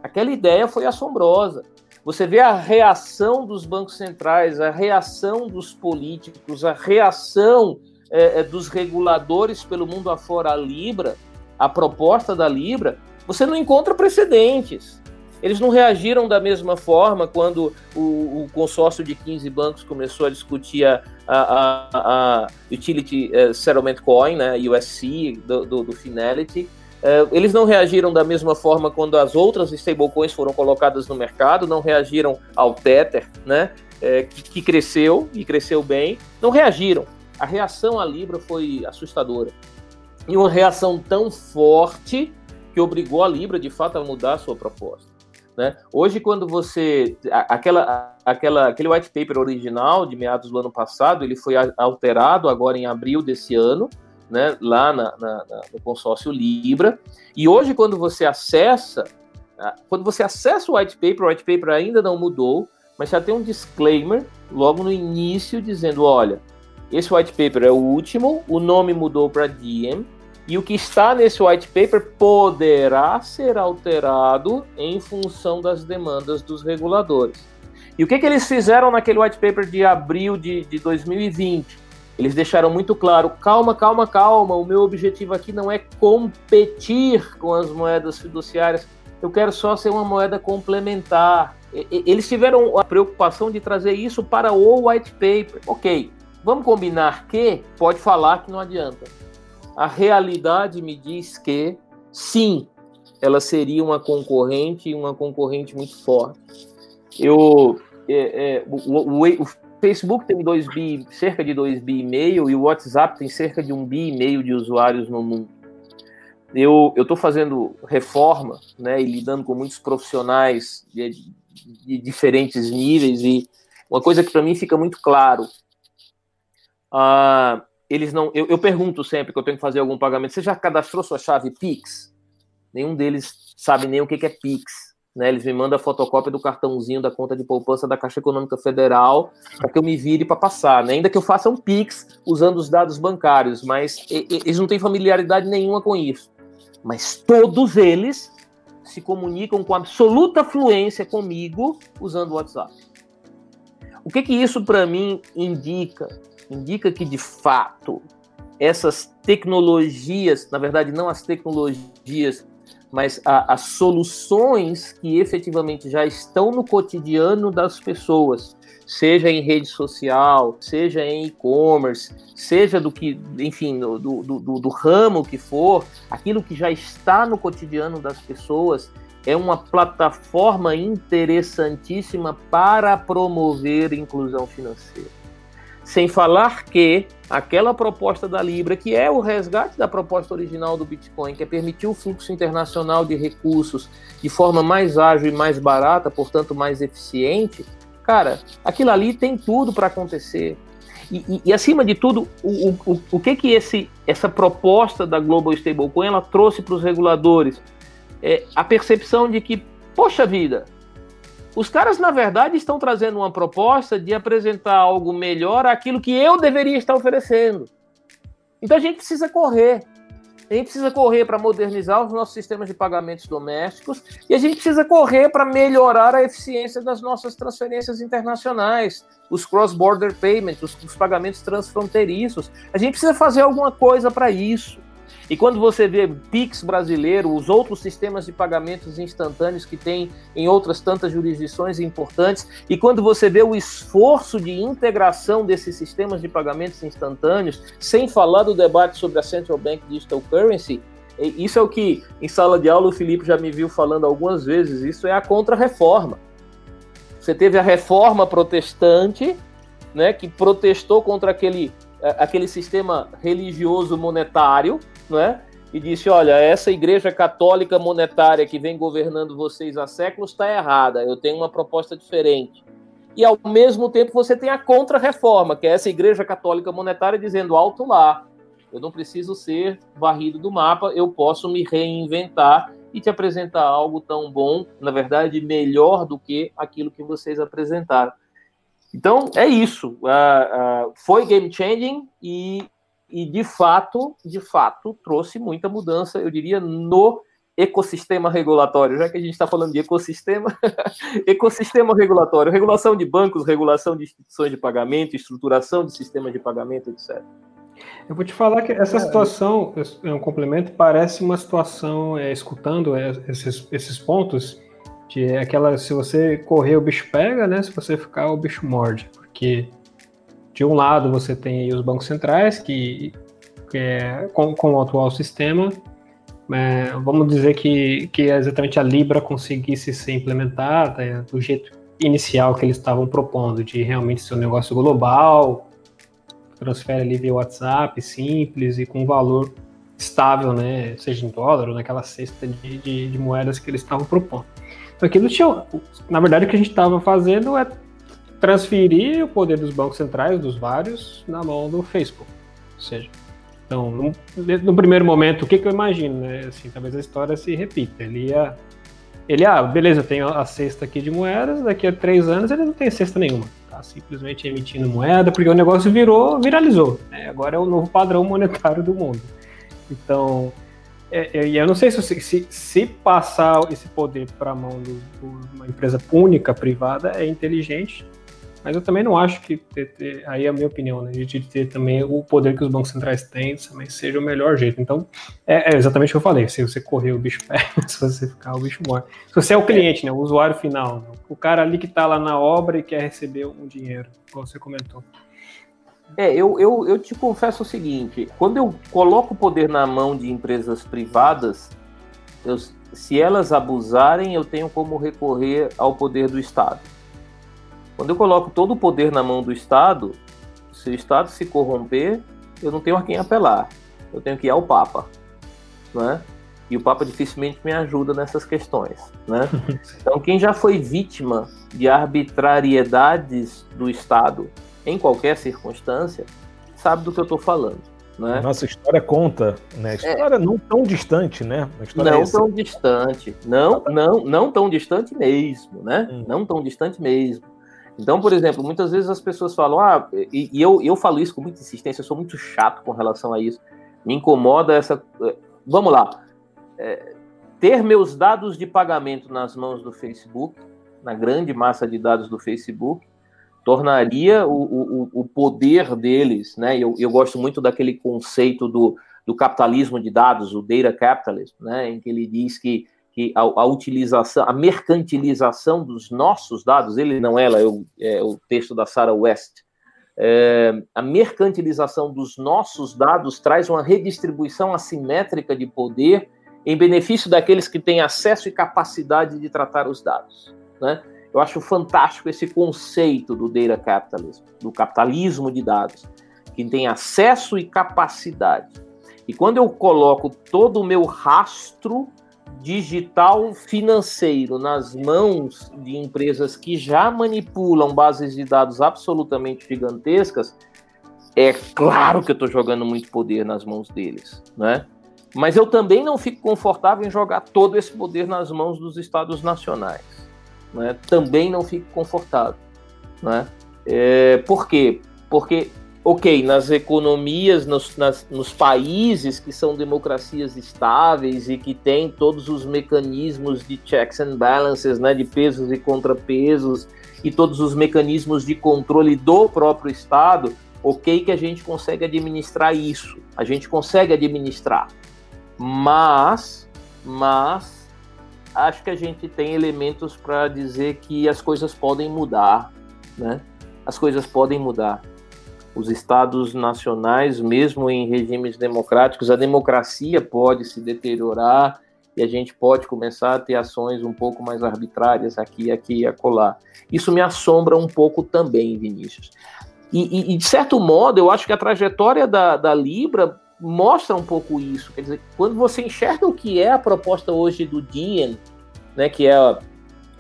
Aquela ideia foi assombrosa. Você vê a reação dos bancos centrais, a reação dos políticos, a reação é, é, dos reguladores pelo mundo afora à Libra, a proposta da Libra, você não encontra precedentes. Eles não reagiram da mesma forma quando o, o consórcio de 15 bancos começou a discutir a, a, a Utility eh, Settlement Coin, né, USC, do, do, do Finality, é, eles não reagiram da mesma forma quando as outras stablecoins foram colocadas no mercado, não reagiram ao Tether, né, é, que, que, cresceu e cresceu bem, não reagiram. A reação à Libra foi assustadora. E uma reação tão forte que obrigou a Libra, de fato, a mudar a sua proposta. Né? Hoje, quando você. Aquela, aquela, aquele white paper original de meados do ano passado, ele foi alterado agora em abril desse ano, né, lá na, na, na, no consórcio Libra. E hoje, quando você acessa, quando você acessa o white paper, o white paper ainda não mudou, mas já tem um disclaimer logo no início dizendo: olha, esse white paper é o último, o nome mudou para Diem, e o que está nesse white paper poderá ser alterado em função das demandas dos reguladores. E o que, que eles fizeram naquele white paper de abril de, de 2020? Eles deixaram muito claro: calma, calma, calma, o meu objetivo aqui não é competir com as moedas fiduciárias, eu quero só ser uma moeda complementar. Eles tiveram a preocupação de trazer isso para o white paper. Ok, vamos combinar que pode falar que não adianta. A realidade me diz que sim, ela seria uma concorrente e uma concorrente muito forte. Eu, é, é, o, o, o, Facebook tem 2 bi, cerca de 2 bi e meio e o WhatsApp tem cerca de 1 um bi e meio de usuários no mundo. Eu estou fazendo reforma né, e lidando com muitos profissionais de, de diferentes níveis e uma coisa que para mim fica muito claro, uh, eles não, eu, eu, pergunto sempre que eu tenho que fazer algum pagamento, você já cadastrou sua chave Pix? Nenhum deles sabe nem o que é Pix. Né, eles me mandam a fotocópia do cartãozinho da conta de poupança da Caixa Econômica Federal para que eu me vire para passar, né? ainda que eu faça um Pix usando os dados bancários, mas eles não têm familiaridade nenhuma com isso. Mas todos eles se comunicam com absoluta fluência comigo usando o WhatsApp. O que que isso para mim indica? Indica que de fato essas tecnologias, na verdade não as tecnologias mas as soluções que efetivamente já estão no cotidiano das pessoas, seja em rede social, seja em e-commerce, seja do que, enfim, do, do, do, do ramo que for, aquilo que já está no cotidiano das pessoas é uma plataforma interessantíssima para promover inclusão financeira. Sem falar que aquela proposta da Libra, que é o resgate da proposta original do Bitcoin, que é permitir o fluxo internacional de recursos de forma mais ágil e mais barata, portanto mais eficiente, cara, aquilo ali tem tudo para acontecer. E, e, e, acima de tudo, o, o, o que que esse, essa proposta da Global Stablecoin ela trouxe para os reguladores? É a percepção de que, poxa vida, os caras, na verdade, estão trazendo uma proposta de apresentar algo melhor àquilo que eu deveria estar oferecendo. Então a gente precisa correr. A gente precisa correr para modernizar os nossos sistemas de pagamentos domésticos e a gente precisa correr para melhorar a eficiência das nossas transferências internacionais, os cross-border payments, os, os pagamentos transfronteiriços. A gente precisa fazer alguma coisa para isso. E quando você vê Pix brasileiro, os outros sistemas de pagamentos instantâneos que tem em outras tantas jurisdições importantes, e quando você vê o esforço de integração desses sistemas de pagamentos instantâneos, sem falar do debate sobre a Central Bank Digital Currency, isso é o que em sala de aula o Felipe já me viu falando algumas vezes, isso é a contra-reforma. Você teve a reforma protestante, né, que protestou contra aquele, aquele sistema religioso monetário, não é? E disse: olha, essa igreja católica monetária que vem governando vocês há séculos está errada, eu tenho uma proposta diferente. E ao mesmo tempo você tem a contra-reforma, que é essa igreja católica monetária dizendo alto lá, eu não preciso ser varrido do mapa, eu posso me reinventar e te apresentar algo tão bom, na verdade, melhor do que aquilo que vocês apresentaram. Então, é isso. Uh, uh, foi game changing e e de fato, de fato, trouxe muita mudança, eu diria, no ecossistema regulatório, já que a gente está falando de ecossistema, *laughs* ecossistema regulatório, regulação de bancos, regulação de instituições de pagamento, estruturação de sistemas de pagamento, etc. Eu vou te falar que essa situação, é um complemento, parece uma situação, é, escutando é, esses, esses pontos, de é aquela, se você correr o bicho pega, né? Se você ficar o bicho morde, porque de um lado você tem os bancos centrais, que, que é, com, com o atual sistema, é, vamos dizer que, que exatamente a Libra conseguisse ser implementada é, do jeito inicial que eles estavam propondo, de realmente ser um negócio global, transfere ali via WhatsApp, simples e com valor estável, né, seja em dólar ou naquela cesta de, de, de moedas que eles estavam propondo. Então aquilo tinha, na verdade o que a gente estava fazendo é transferir o poder dos bancos centrais, dos vários, na mão do Facebook. Ou seja, então, no, no primeiro momento, o que, que, eu imagino, né? Assim, talvez a história se repita. Ele ia. Ele, ah, beleza, eu tenho a cesta aqui de moedas, daqui a três anos ele não tem cesta nenhuma. Tá simplesmente emitindo moeda, porque o negócio virou, viralizou. Né? Agora é o novo padrão monetário do mundo. Então, é, é, eu não sei se, se, se passar esse poder para a mão de uma empresa única, privada, é inteligente, Mas eu também não acho que, ter, ter, aí é a minha opinião, né, de ter também o poder que os bancos centrais têm também seja o melhor jeito. Então, é, é exatamente o que eu falei, se você correr o bicho *laughs* pega, se você ficar o bicho morre. Se você é o cliente, né, o usuário final, o cara ali que está lá na obra e quer receber um dinheiro, como você comentou. É, eu, eu, eu te confesso o seguinte: quando eu coloco o poder na mão de empresas privadas, eu, se elas abusarem, eu tenho como recorrer ao poder do Estado. Quando eu coloco todo o poder na mão do Estado, se o Estado se corromper, eu não tenho a quem apelar. Eu tenho que ir ao Papa, né? E o Papa dificilmente me ajuda nessas questões, né? *laughs* Então, quem já foi vítima de arbitrariedades do Estado em qualquer circunstância, sabe do que eu estou falando. Né? Nossa história conta, né? História é, não tão distante, né? não é tão distante, não, não, não tão distante mesmo, né? Hum. Não tão distante mesmo. Então, por exemplo, muitas vezes as pessoas falam, ah, e, e, eu, eu falo isso com muita insistência, eu sou muito chato com relação a isso. Me incomoda essa. Eh, vamos lá. É, ter meus dados de pagamento nas mãos do Facebook, na grande massa de dados do Facebook, tornaria o, o, o poder deles, né? Eu, eu gosto muito daquele conceito do, do capitalismo de dados, o data capitalism, né? Em que ele diz que, que a, a utilização, a mercantilização dos nossos dados, ele não ela, o, é o texto da Sarah West, é, a mercantilização dos nossos dados traz uma redistribuição assimétrica de poder em benefício daqueles que têm acesso e capacidade de tratar os dados, né? Eu acho fantástico esse conceito do data capitalism, do capitalismo de dados, que tem acesso e capacidade. E quando eu coloco todo o meu rastro digital financeiro nas mãos de empresas que já manipulam bases de dados absolutamente gigantescas, é claro que eu estou jogando muito poder nas mãos deles, né? Mas eu também não fico confortável em jogar todo esse poder nas mãos dos estados nacionais né, também não fico confortável. Né? É, por quê? Porque, ok, nas economias, nos, nas, nos países que são democracias estáveis e que têm todos os mecanismos de checks and balances, né, de pesos e contrapesos, e todos os mecanismos de controle do próprio Estado, ok que a gente consegue administrar isso, a gente consegue administrar, mas, mas acho que a gente tem elementos para dizer que as coisas podem mudar, né? As coisas podem mudar. Os estados nacionais, mesmo em regimes democráticos, a democracia pode se deteriorar e a gente pode começar a ter ações um pouco mais arbitrárias aqui, aqui e acolá. Isso me assombra um pouco também, Vinícius. E, e, e de certo modo, eu acho que a trajetória da, da Libra mostra um pouco isso. Quer dizer, quando você enxerga o que é a proposta hoje do DIN, né, que é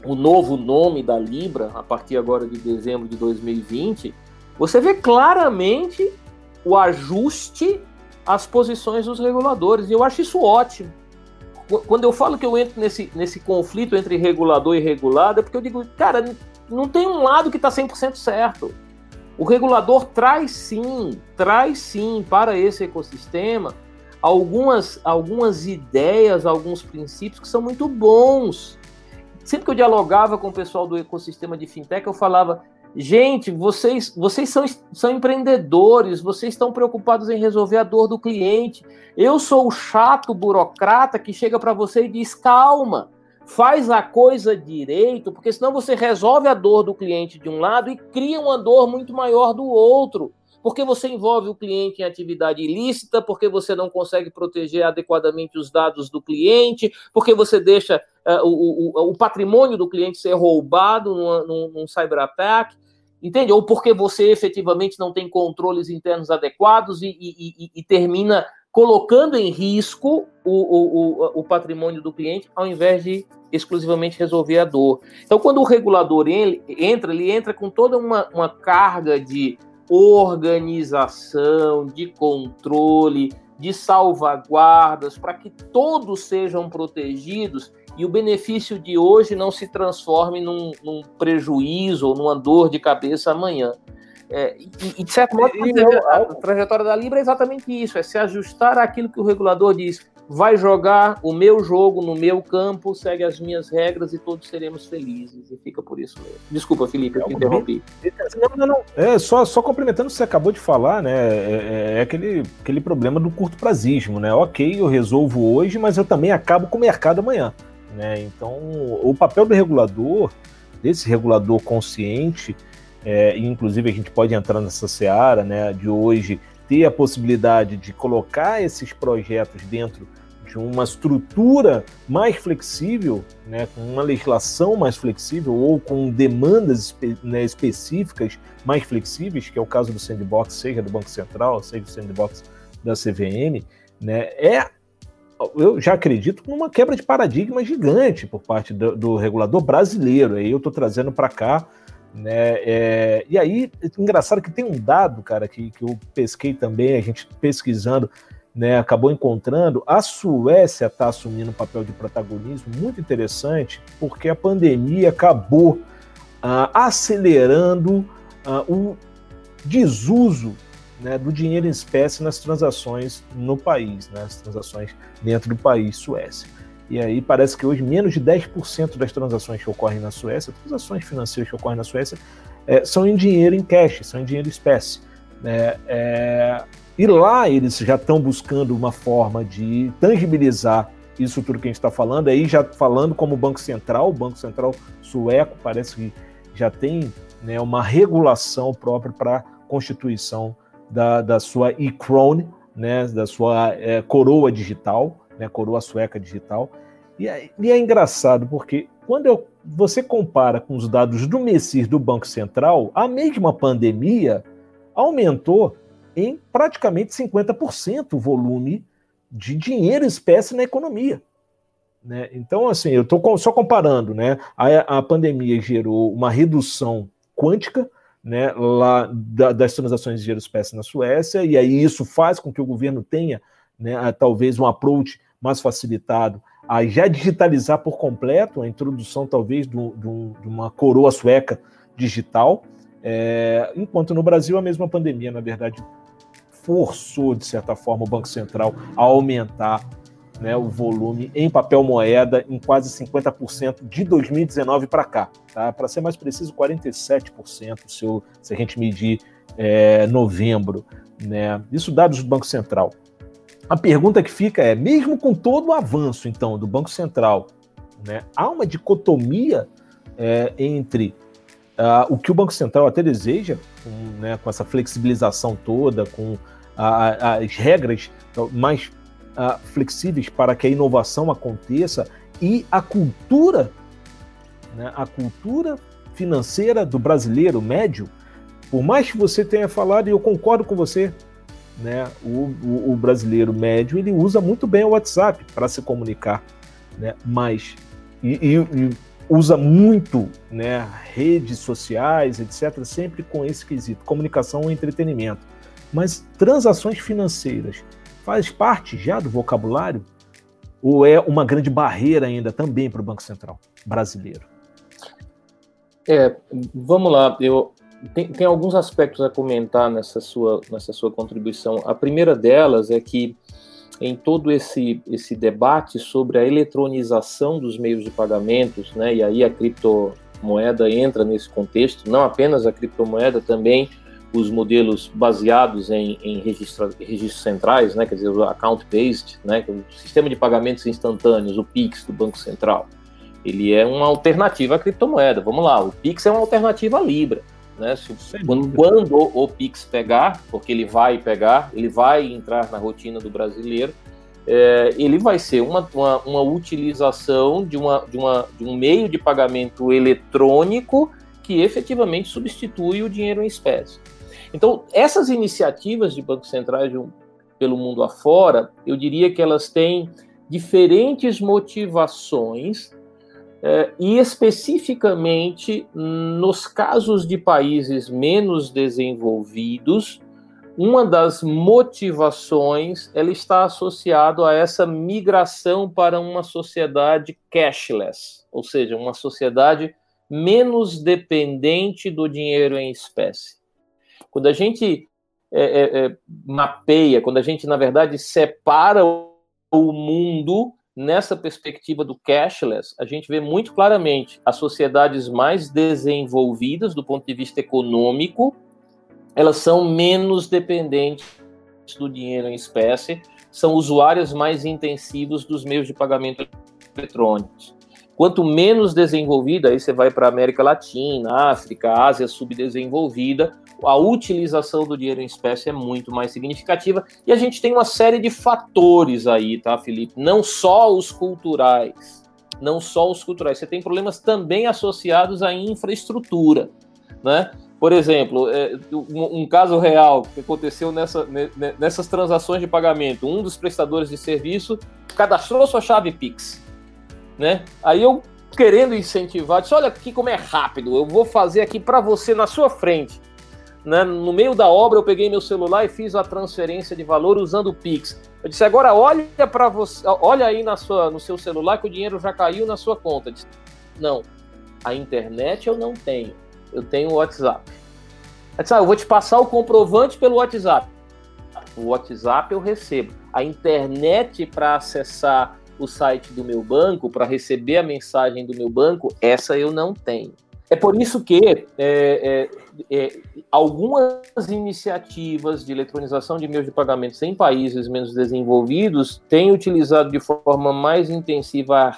o novo nome da Libra, a partir agora de dezembro de 2020, você vê claramente o ajuste às posições dos reguladores. E eu acho isso ótimo. Quando eu falo que eu entro nesse, nesse conflito entre regulador e regulado, é porque eu digo, cara, não tem um lado que está 100% certo. O regulador traz sim, traz sim para esse ecossistema algumas, algumas ideias, alguns princípios que são muito bons. Sempre que eu dialogava com o pessoal do ecossistema de fintech, eu falava: gente, vocês, vocês são, são empreendedores, vocês estão preocupados em resolver a dor do cliente. Eu sou o chato burocrata que chega para você e diz: calma, faz a coisa direito, porque senão você resolve a dor do cliente de um lado e cria uma dor muito maior do outro. Porque você envolve o cliente em atividade ilícita, porque você não consegue proteger adequadamente os dados do cliente, porque você deixa uh, o, o, o, patrimônio do cliente ser roubado num, num, num entende? Ou porque você efetivamente não tem controles internos adequados e, e, e, e termina colocando em risco o, o, o, patrimônio do cliente, ao invés de exclusivamente resolver a dor. Então, quando o regulador ele, entra, ele entra com toda uma, uma carga de organização, de controle, de salvaguardas, para que todos sejam protegidos e o benefício de hoje não se transforme num, num prejuízo ou numa dor de cabeça amanhã. É, e, e, de certo modo, a trajetória da Libra é exatamente isso: é se ajustar àquilo que o regulador diz. vai jogar o meu jogo no meu campo, segue as minhas regras e todos seremos felizes. E fica por isso mesmo. Desculpa, Felipe, eu te interrompi. Não, não, não. É, só, só complementando o que você acabou de falar, né? É, é, é aquele, aquele problema do curto prazismo, né? Ok, eu resolvo hoje, mas eu também acabo com o mercado amanhã. Né? Então, o papel do regulador, desse regulador consciente, é, inclusive a gente pode entrar nessa seara né, de hoje ter a possibilidade de colocar esses projetos dentro de uma estrutura mais flexível, né, com uma legislação mais flexível ou com demandas espe né, específicas mais flexíveis, que é o caso do sandbox, seja do Banco Central, seja do sandbox da CVM, né, é eu já acredito numa quebra de paradigma gigante por parte do, do regulador brasileiro. Aí eu estou trazendo para cá né? É, e aí, engraçado que tem um dado, cara, que, que eu pesquei também, a gente pesquisando, né, acabou encontrando, a Suécia está assumindo um papel de protagonismo muito interessante, porque a pandemia acabou ah, acelerando ah, o desuso né, do dinheiro em espécie nas transações no país, né, as transações dentro do país Suécia. E aí parece que hoje menos de 10% das transações que ocorrem na Suécia, transações financeiras que ocorrem na Suécia, é, são em dinheiro em cash, são em dinheiro espécie. É, é, e lá eles já estão buscando uma forma de tangibilizar isso tudo que a gente está falando, aí já falando como Banco Central, o Banco Central sueco parece que já tem né, uma regulação própria para constituição da, da sua e-krone, né, da sua é, coroa digital, né, coroa sueca digital. E é, e é engraçado porque quando eu, você compara com os dados do Messir do Banco Central, a mesma pandemia aumentou em praticamente 50% o volume de dinheiro espécie na economia. Né? Então, assim, eu estou só comparando, né? A, a pandemia gerou uma redução quântica né, lá da, das transações de dinheiro espécie na Suécia, e aí isso faz com que o governo tenha né, talvez um approach mais facilitado a já digitalizar por completo a introdução, talvez, de, de uma coroa sueca digital, é, enquanto no Brasil a mesma pandemia, na verdade, forçou, de certa forma, o Banco Central a aumentar né, o volume em papel moeda em quase 50% de 2019 para cá. Tá? Para ser mais preciso, 47% se, eu, se a gente medir é, novembro. Né? Isso dados do Banco Central. A pergunta que fica é: mesmo com todo o avanço, então, do Banco Central, né, há uma dicotomia é, entre uh, o que o Banco Central até deseja, com, né, com essa flexibilização toda, com a, as regras mais uh, flexíveis para que a inovação aconteça e a cultura, né, a cultura financeira do brasileiro médio, por mais que você tenha falado, e eu concordo com você, né, o, o, o, brasileiro médio ele usa muito bem o WhatsApp para se comunicar, né, mas e, e, e, usa muito né, redes sociais, etc., sempre com esse quesito, comunicação e entretenimento. Mas transações financeiras faz parte já do vocabulário ou é uma grande barreira ainda também para o Banco Central brasileiro? É, vamos lá, eu, tem, tem alguns aspectos a comentar nessa sua, nessa sua contribuição. A primeira delas é que em todo esse, esse debate sobre a eletronização dos meios de pagamentos, né, e aí a criptomoeda entra nesse contexto, não apenas a criptomoeda, também os modelos baseados em, em registro, registros centrais, né, quer dizer, o account-based, né, é o sistema de pagamentos instantâneos, o PIX do Banco Central, ele é uma alternativa à criptomoeda. Vamos lá, o PIX é uma alternativa à Libra. Né? Quando, quando, o Pix pegar, porque ele vai pegar, ele vai entrar na rotina do brasileiro, é, ele vai ser uma, uma, uma, utilização de, uma, de, uma, de um meio de pagamento eletrônico que efetivamente substitui o dinheiro em espécie. Então, essas iniciativas de bancos centrais de um, pelo mundo afora, eu diria que elas têm diferentes motivações é, e especificamente nos casos de países menos desenvolvidos, uma das motivações ela está associado a essa migração para uma sociedade cashless, ou seja, uma sociedade menos dependente do dinheiro em espécie. Quando a gente é, é, é mapeia, quando a gente na verdade separa o mundo nessa perspectiva do cashless, a gente vê muito claramente as sociedades mais desenvolvidas do ponto de vista econômico, elas são menos dependentes do dinheiro em espécie, são usuários mais intensivos dos meios de pagamento eletrônicos. Quanto menos desenvolvida, aí você vai para a América Latina, África, Ásia subdesenvolvida, a utilização do dinheiro em espécie é muito mais significativa. E a gente tem uma série de fatores aí, tá, Felipe? Não só os culturais, não só os culturais. Você tem problemas também associados à infraestrutura, né? Por exemplo, é, um caso real que aconteceu nessa, nessas transações de pagamento, um dos prestadores de serviço cadastrou sua chave Pix, né? Aí eu querendo incentivar, disse, olha aqui como é rápido, eu vou fazer aqui para você na sua frente. Né? No meio da obra eu peguei meu celular e fiz a transferência de valor usando o Pix. Eu disse, agora olha para você, olha aí na sua, no seu celular que o dinheiro já caiu na sua conta. Eu disse, não, a internet eu não tenho eu tenho o WhatsApp. Aí disse, ah, eu vou te passar o comprovante pelo WhatsApp. O WhatsApp eu recebo. A internet para acessar o site do meu banco, para receber a mensagem do meu banco, essa eu não tenho. É por isso que é, é, é, algumas iniciativas de eletronização de meios de pagamentos em países menos desenvolvidos têm utilizado de forma mais intensiva a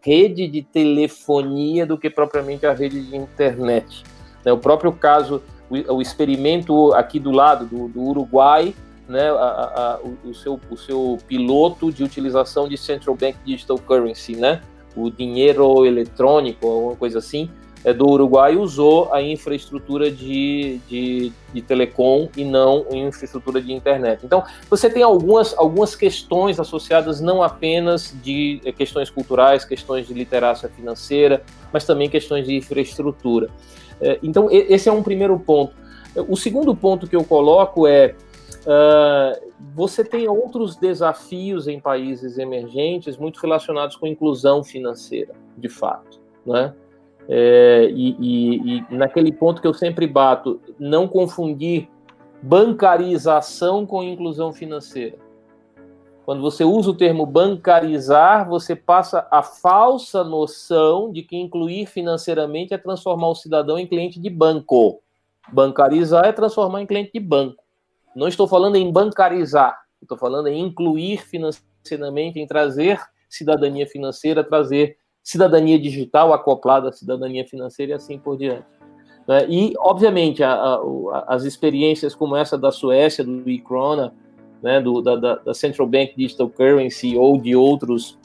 rede de telefonia do que propriamente a rede de internet. Né? O próprio caso, o, experimento aqui do lado do, do Uruguai, né, a, a, o, seu, o seu piloto de utilização de Central Bank Digital Currency, né, o dinheiro eletrônico, alguma coisa assim, do Uruguai usou a infraestrutura de, de, de, telecom e não a infraestrutura de internet. Então, você tem algumas, algumas questões associadas não apenas de é, questões culturais, questões de literacia financeira, mas também questões de infraestrutura. É, então, esse é um primeiro ponto. O segundo ponto que eu coloco é Uh, você tem outros desafios em países emergentes muito relacionados com inclusão financeira, de fato. Né? É, e, e, e naquele ponto que eu sempre bato, não confundir bancarização com inclusão financeira. Quando você usa o termo bancarizar, você passa a falsa noção de que incluir financeiramente é transformar o cidadão em cliente de banco. Bancarizar é transformar em cliente de banco. Não estou falando em bancarizar, estou falando em incluir financeiramente, em trazer cidadania financeira, trazer cidadania digital acoplada à cidadania financeira e assim por diante. Né? E, obviamente, a, a, as experiências como essa da Suécia, do e-krona, né, do, da, da, Central Bank Digital Currency ou de outros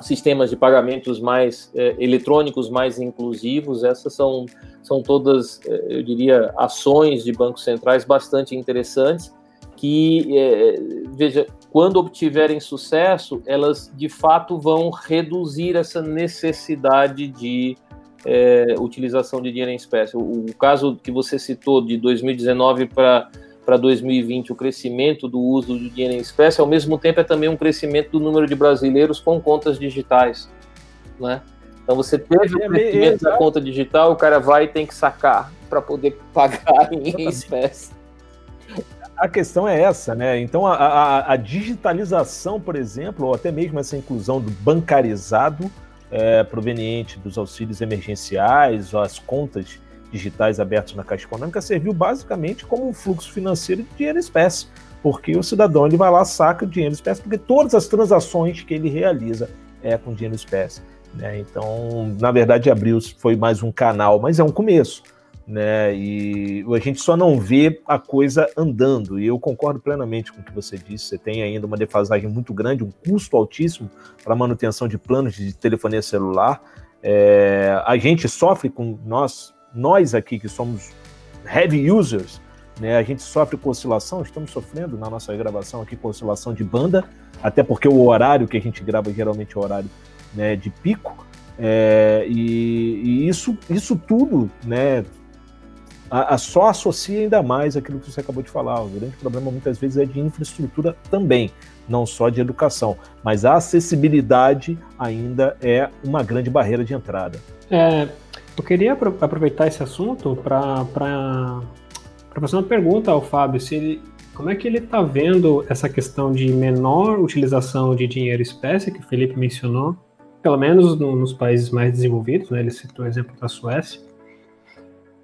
sistemas de pagamentos mais eh, eletrônicos mais inclusivos, essas são, são todas, eh, eu diria, ações de bancos centrais bastante interessantes que, eh, veja, quando obtiverem sucesso, elas de fato vão reduzir essa necessidade de é, utilização de dinheiro em espécie. O, o, caso que você citou de 2019 para para 2020, o crescimento do uso de dinheiro em espécie, ao mesmo tempo é também um crescimento do número de brasileiros com contas digitais, né? Então você teve o é crescimento da conta digital, o cara vai e tem que sacar para poder pagar em espécie a questão é essa, né? Então, a, a, a, digitalização, por exemplo, ou até mesmo essa inclusão do bancarizado é, proveniente dos auxílios emergenciais, ou as contas digitais abertas na Caixa Econômica, serviu basicamente como um fluxo financeiro de dinheiro espécie, porque o cidadão ele vai lá, saca o dinheiro espécie, porque todas as transações que ele realiza é com dinheiro espécie. Né? Então, na verdade, abriu foi mais um canal, mas é um começo né? E a gente só não vê a coisa andando. E eu concordo plenamente com o que você disse. Você tem ainda uma defasagem muito grande, um custo altíssimo para manutenção de planos de telefonia celular. É, a gente sofre com nós, nós aqui que somos heavy users, né? A gente sofre com oscilação. Estamos sofrendo na nossa gravação aqui com oscilação de banda, até porque o horário que a gente grava geralmente é o horário né, de pico. É, e, e, isso, isso tudo, né, a, a só associa ainda mais aquilo que você acabou de falar. O grande problema muitas vezes é de infraestrutura também, não só de educação, mas a acessibilidade ainda é uma grande barreira de entrada. É, eu queria aproveitar esse assunto para fazer uma pergunta ao Fábio, se ele como é que ele está vendo essa questão de menor utilização de dinheiro espécie, que o Felipe mencionou, pelo menos no, nos países mais desenvolvidos, né? ele citou o exemplo da Suécia,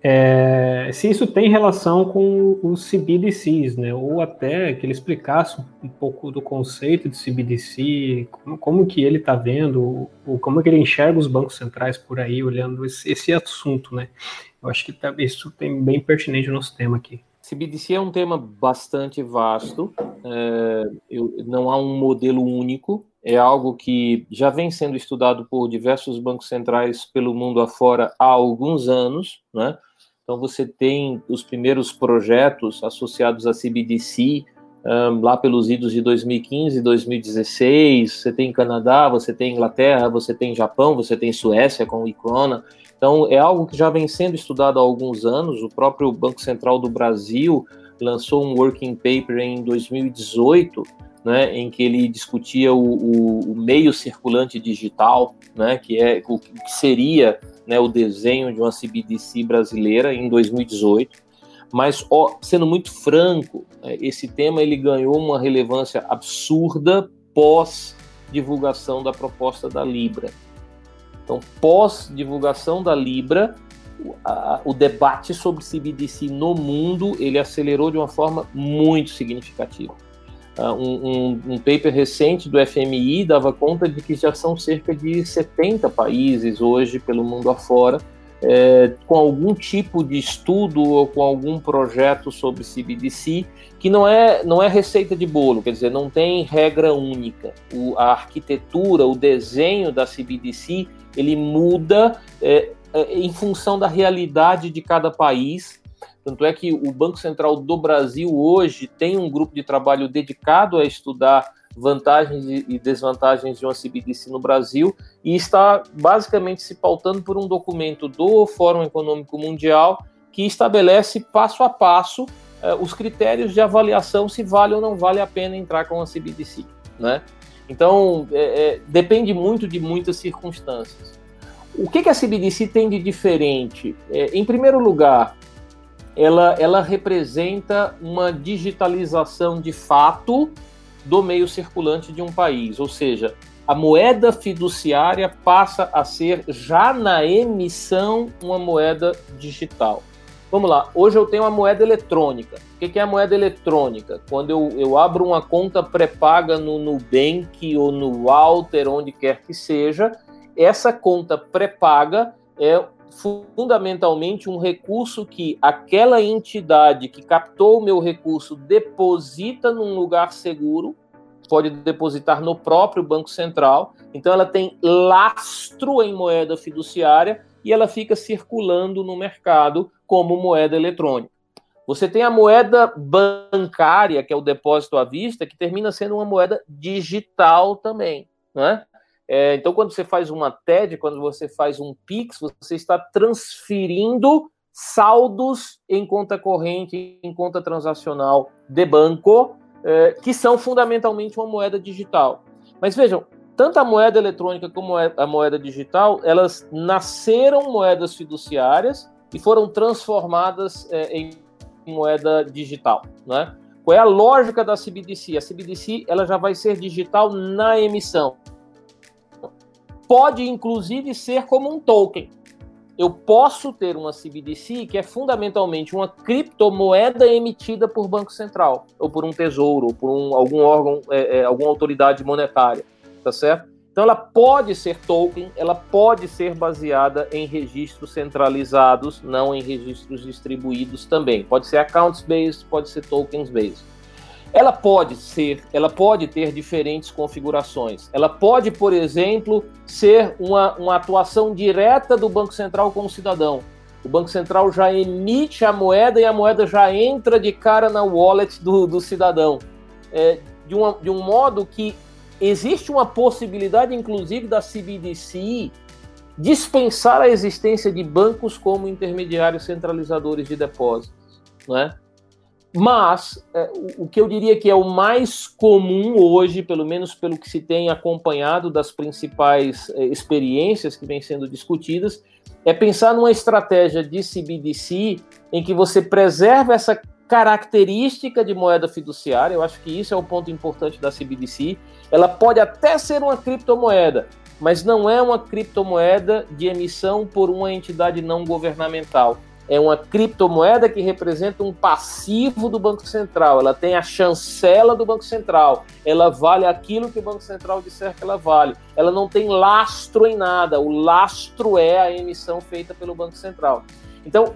é, se isso tem relação com os CBDCs, né? Ou até que ele explicasse um pouco do conceito de CBDC, como, como que ele está vendo, ou como que ele enxerga os bancos centrais por aí, olhando esse, esse assunto, né? Eu acho que tá, isso tem bem pertinente no nosso tema aqui. CBDC é um tema bastante vasto, é, eu, não há um modelo único, é algo que já vem sendo estudado por diversos bancos centrais pelo mundo afora há alguns anos, né? Então você tem os primeiros projetos associados à CBDC um, lá pelos idos de 2015, 2016. Você tem Canadá, você tem Inglaterra, você tem Japão, você tem Suécia com o Icrona. Então é algo que já vem sendo estudado há alguns anos. O próprio Banco Central do Brasil lançou um working paper em 2018 né, em que ele discutia o, o, o, meio circulante digital, né, que é o que seria né, o desenho de uma CBDC brasileira em 2018. Mas, ó, sendo muito franco, é, esse tema ele ganhou uma relevância absurda pós divulgação da proposta da Libra. Então, pós divulgação da Libra, o debate sobre CBDC no mundo ele acelerou de uma forma muito significativa. Uh, um, um, um, paper recente do FMI dava conta de que já são cerca de 70 países hoje pelo mundo afora é, com algum tipo de estudo ou com algum projeto sobre CBDC que não é, não é receita de bolo, quer dizer, não tem regra única. O, a arquitetura, o desenho da CBDC, ele muda é, é, em função da realidade de cada país tanto é que o Banco Central do Brasil hoje tem um grupo de trabalho dedicado a estudar vantagens e desvantagens de uma CBDC no Brasil e está basicamente se pautando por um documento do Fórum Econômico Mundial que estabelece passo a passo eh, os critérios de avaliação se vale ou não vale a pena entrar com a CBDC, né? Então, é, é, depende muito de muitas circunstâncias. O que, que a CBDC tem de diferente? É, em primeiro lugar, ela, ela representa uma digitalização de fato do meio circulante de um país, ou seja, a moeda fiduciária passa a ser, já na emissão, uma moeda digital. Vamos lá, hoje eu tenho uma moeda eletrônica. O que é a moeda eletrônica? Quando eu, eu abro uma conta pré-paga no Nubank ou no Walter, onde quer que seja, essa conta pré-paga é fundamentalmente um recurso que aquela entidade que captou o meu recurso deposita num lugar seguro, pode depositar no próprio Banco Central. Então ela tem lastro em moeda fiduciária e ela fica circulando no mercado como moeda eletrônica. Você tem a moeda bancária, que é o depósito à vista, que termina sendo uma moeda digital também, né? É, então, quando você faz uma TED, quando você faz um PIX, você está transferindo saldos em conta corrente, em conta transacional de banco, é, que são fundamentalmente uma moeda digital. Mas vejam, tanto a moeda eletrônica como a moeda digital, elas nasceram moedas fiduciárias e foram transformadas é, em moeda digital, né? Qual é a lógica da CBDC? A CBDC ela já vai ser digital na emissão pode inclusive ser como um token. Eu posso ter uma CBDC que é fundamentalmente uma criptomoeda emitida por Banco Central, ou por um tesouro, ou por um, algum órgão, é, é, alguma autoridade monetária, tá certo? Então ela pode ser token, ela pode ser baseada em registros centralizados, não em registros distribuídos também. Pode ser accounts based, pode ser tokens based. Ela pode ser, ela pode ter diferentes configurações. Ela pode, por exemplo, ser uma, uma atuação direta do Banco Central com o cidadão. O Banco Central já emite a moeda e a moeda já entra de cara na wallet do, do cidadão. É, de, uma, de um modo que existe uma possibilidade, inclusive, da CBDC dispensar a existência de bancos como intermediários centralizadores de depósitos. Né? Mas é, o, que eu diria que é o mais comum hoje, pelo menos pelo que se tem acompanhado das principais é, experiências que vêm sendo discutidas, é pensar numa estratégia de CBDC em que você preserva essa característica de moeda fiduciária, eu acho que isso é o ponto importante da CBDC. Ela pode até ser uma criptomoeda, mas não é uma criptomoeda de emissão por uma entidade não governamental. É uma criptomoeda que representa um passivo do Banco Central. Ela tem a chancela do Banco Central. Ela vale aquilo que o Banco Central disser que ela vale. Ela não tem lastro em nada. O lastro é a emissão feita pelo Banco Central. Então,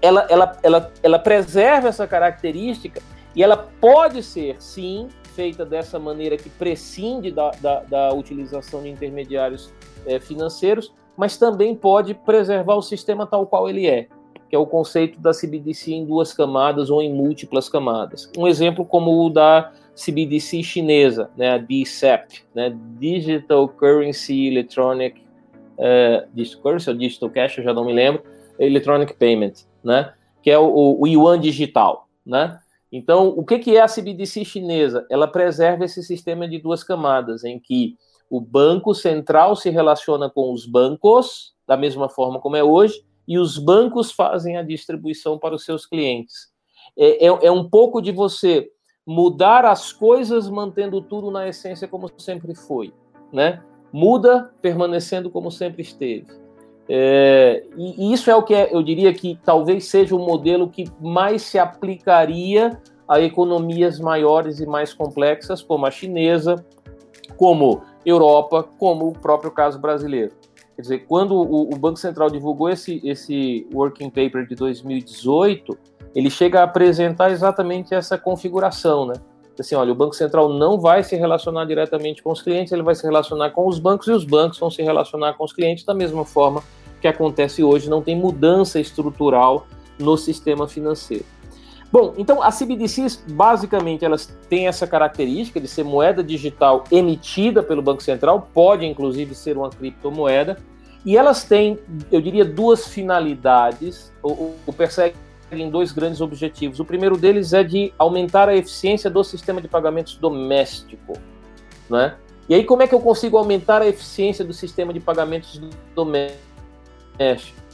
ela, ela, ela, ela preserva essa característica e ela pode ser, sim, feita dessa maneira que prescinde da, da, da utilização de intermediários é, financeiros, mas também pode preservar o sistema tal qual ele é, que é o conceito da CBDC em duas camadas ou em múltiplas camadas. Um exemplo como o da CBDC chinesa, né, a DCEP, né, Digital Currency Electronic uh, Digital Currency ou Digital Cash, eu já não me lembro, Electronic Payment, né? Que é o, o yuan digital, né? Então, o que, que é a CBDC chinesa? Ela preserva esse sistema de duas camadas, em que o banco central se relaciona com os bancos, da mesma forma como é hoje, e os bancos fazem a distribuição para os seus clientes. É, é, é um pouco de você mudar as coisas, mantendo tudo na essência como sempre foi, né? Muda permanecendo como sempre esteve. É, e isso é o que é, eu diria que talvez seja o modelo que mais se aplicaria a economias maiores e mais complexas, como a chinesa, como Europa, como o próprio caso brasileiro. Quer dizer, quando o, o Banco Central divulgou esse, esse working paper de 2018, ele chega a apresentar exatamente essa configuração, né? Assim, olha, o Banco Central não vai se relacionar diretamente com os clientes, ele vai se relacionar com os bancos e os bancos vão se relacionar com os clientes da mesma forma que acontece hoje, não tem mudança estrutural no sistema financeiro. Bom, então as CBDCs basicamente elas têm essa característica de ser moeda digital emitida pelo Banco Central, pode inclusive ser uma criptomoeda, e elas têm, eu diria, duas finalidades, ou, ou perseguem dois grandes objetivos. O primeiro deles é de aumentar a eficiência do sistema de pagamentos doméstico, né? E aí como é que eu consigo aumentar a eficiência do sistema de pagamentos doméstico?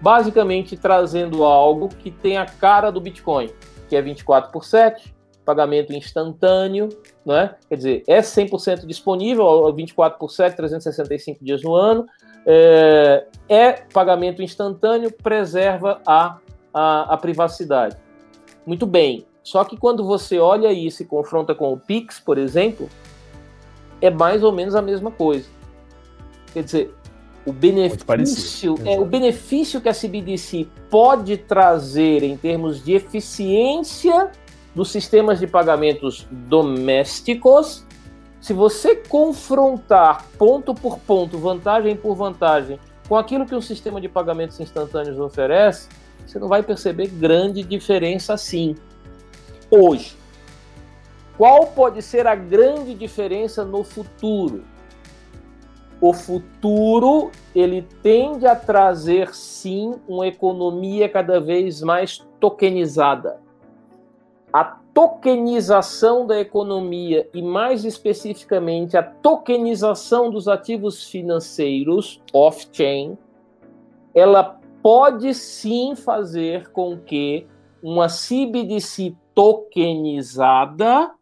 Basicamente trazendo algo que tem a cara do Bitcoin, que é 24 por 7, pagamento instantâneo, né? quer dizer, é 100% disponível, 24 por 7, 365 dias no ano, é, é pagamento instantâneo, preserva a, a, a privacidade. Muito bem, só que quando você olha e confronta com o Pix, por exemplo, é mais ou menos a mesma coisa. Quer dizer, o benefício, é, o benefício que a CBDC pode trazer em termos de eficiência dos sistemas de pagamentos domésticos, se você confrontar ponto por ponto, vantagem por vantagem, com aquilo que um sistema de pagamentos instantâneos oferece, você não vai perceber grande diferença assim. Hoje, qual pode ser a grande diferença no futuro? O futuro ele tende a trazer sim uma economia cada vez mais tokenizada. A tokenização da economia e mais especificamente a tokenização dos ativos financeiros off-chain, ela pode sim fazer com que uma CBDC tokenizada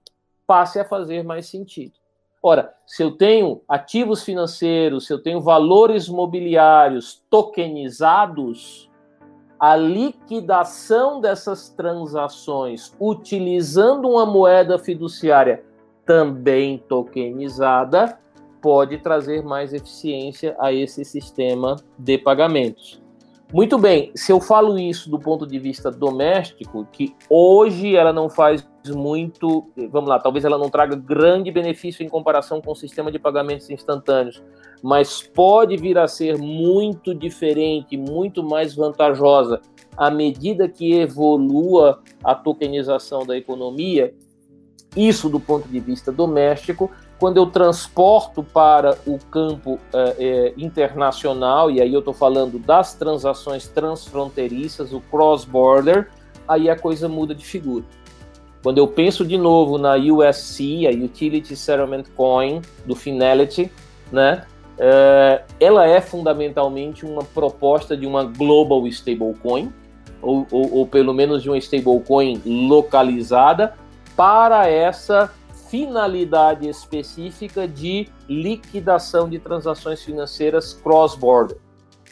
passe a fazer mais sentido. Ora, se eu tenho ativos financeiros, se eu tenho valores mobiliários tokenizados, a liquidação dessas transações utilizando uma moeda fiduciária também tokenizada pode trazer mais eficiência a esse sistema de pagamentos. Muito bem, se eu falo isso do ponto de vista doméstico, que hoje ela não faz muito, vamos lá, talvez ela não traga grande benefício em comparação com o sistema de pagamentos instantâneos, mas pode vir a ser muito diferente, muito mais vantajosa à medida que evolua a tokenização da economia. Isso do ponto de vista doméstico, quando eu transporto para o campo é, é, internacional, e aí eu estou falando das transações transfronteiriças, o cross-border, aí a coisa muda de figura. Quando eu penso de novo na USC, a Utility Settlement Coin, do Finality, né, é, ela é fundamentalmente uma proposta de uma global stablecoin, ou, ou, ou pelo menos de uma stablecoin localizada, para essa finalidade específica de liquidação de transações financeiras cross-border.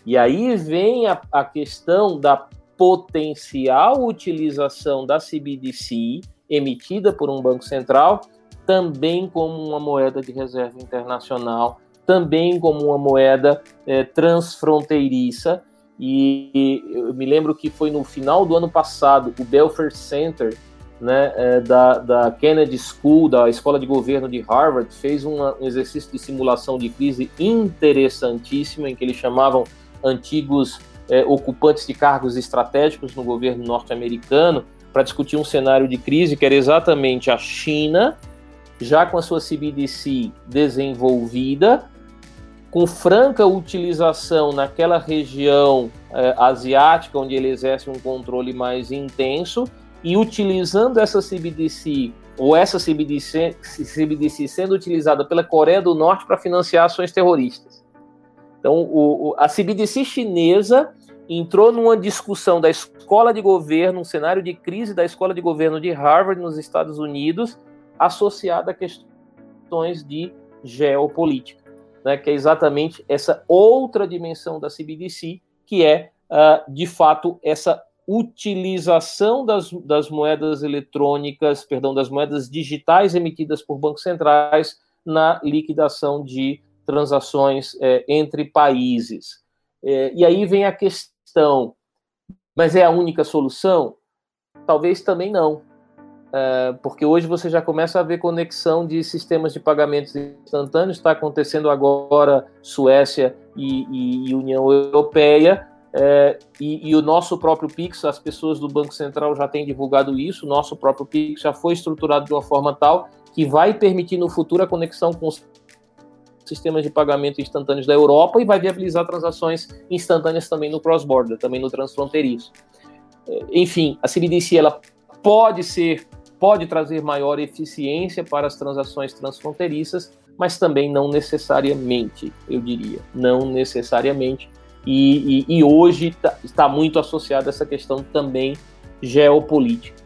E aí vem a, a questão da potencial utilização da CBDC emitida por um banco central também como uma moeda de reserva internacional, também como uma moeda é, transfronteiriça. E eu me lembro que foi no final do ano passado, o Belfer Center né, é, da, da, Kennedy School, da Escola de Governo de Harvard, fez uma, um exercício de simulação de crise interessantíssimo, em que eles chamavam antigos é, ocupantes de cargos estratégicos no governo norte-americano para discutir um cenário de crise que era exatamente a China, já com a sua CBDC desenvolvida, com franca utilização naquela região é, asiática, onde ele exerce um controle mais intenso, e utilizando essa CBDC, ou essa CBDC, CBDC sendo utilizada pela Coreia do Norte para financiar ações terroristas. Então, o, o, a CBDC chinesa entrou numa discussão da escola de governo, um cenário de crise da escola de governo de Harvard nos Estados Unidos, associada a questões de geopolítica, né, que é exatamente essa outra dimensão da CBDC, que é, uh, de fato, essa utilização das, das moedas eletrônicas, perdão, das moedas digitais emitidas por bancos centrais na liquidação de transações é, entre países. É, e aí vem a questão, mas é a única solução? Talvez também não, é, porque hoje você já começa a ver conexão de sistemas de pagamentos instantâneos, está acontecendo agora Suécia e, e, e União Europeia, é, e, e, o nosso próprio Pix, as pessoas do Banco Central já têm divulgado isso, o nosso próprio Pix já foi estruturado de uma forma tal que vai permitir no futuro a conexão com os sistemas de pagamento instantâneos da Europa e vai viabilizar transações instantâneas também no cross-border, também no transfronteiriço. É, enfim, a CBDC ela pode ser, pode trazer maior eficiência para as transações transfronteiriças, mas também não necessariamente, eu diria, não necessariamente e, e, e hoje tá, está muito associado a essa questão também geopolítica.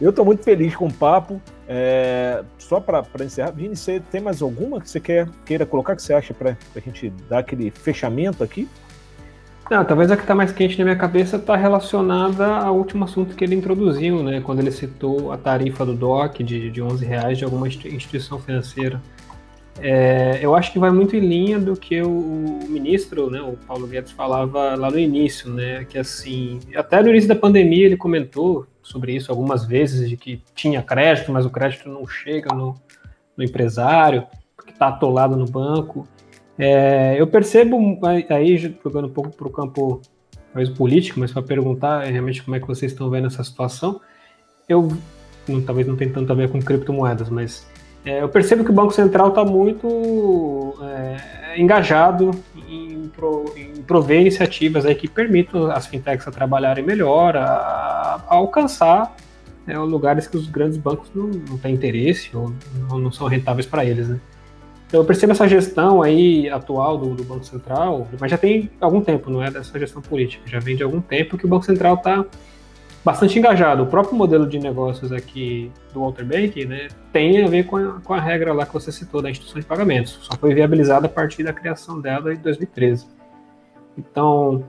Eu estou muito feliz com o papo. É, só para encerrar, Vini, você tem mais alguma que você quer, queira colocar, que você acha para a gente dar aquele fechamento aqui? Não, talvez a que está mais quente na minha cabeça está relacionada ao último assunto que ele introduziu, né? Quando ele citou a tarifa do DOC de, de 11 reais de alguma instituição financeira. É, eu acho que vai muito em linha do que o, o, ministro, né, o Paulo Guedes, falava lá no início, né, que assim, até no início da pandemia ele comentou sobre isso algumas vezes, de que tinha crédito, mas o crédito não chega no, no empresário, porque está atolado no banco. É, eu percebo, aí jogando um pouco para o campo talvez político, mas para perguntar realmente como é que vocês estão vendo essa situação, eu não, talvez não tenha tanto a ver com criptomoedas, mas é, eu percebo que o Banco Central está muito é, engajado em, pro, em, prover iniciativas aí que permitam as fintechs a trabalharem melhor, a, a alcançar né, lugares que os grandes bancos não, não têm interesse ou não, não são rentáveis para eles. Né? Então eu percebo essa gestão aí atual do, do, Banco Central, mas já tem algum tempo, não é dessa gestão política, já vem de algum tempo que o Banco Central está bastante engajado. O próprio modelo de negócios aqui do Walter Bank né, tem a ver com a, com a regra lá que você citou da instituição de pagamentos. Só foi viabilizada a partir da criação dela em 2013. Então,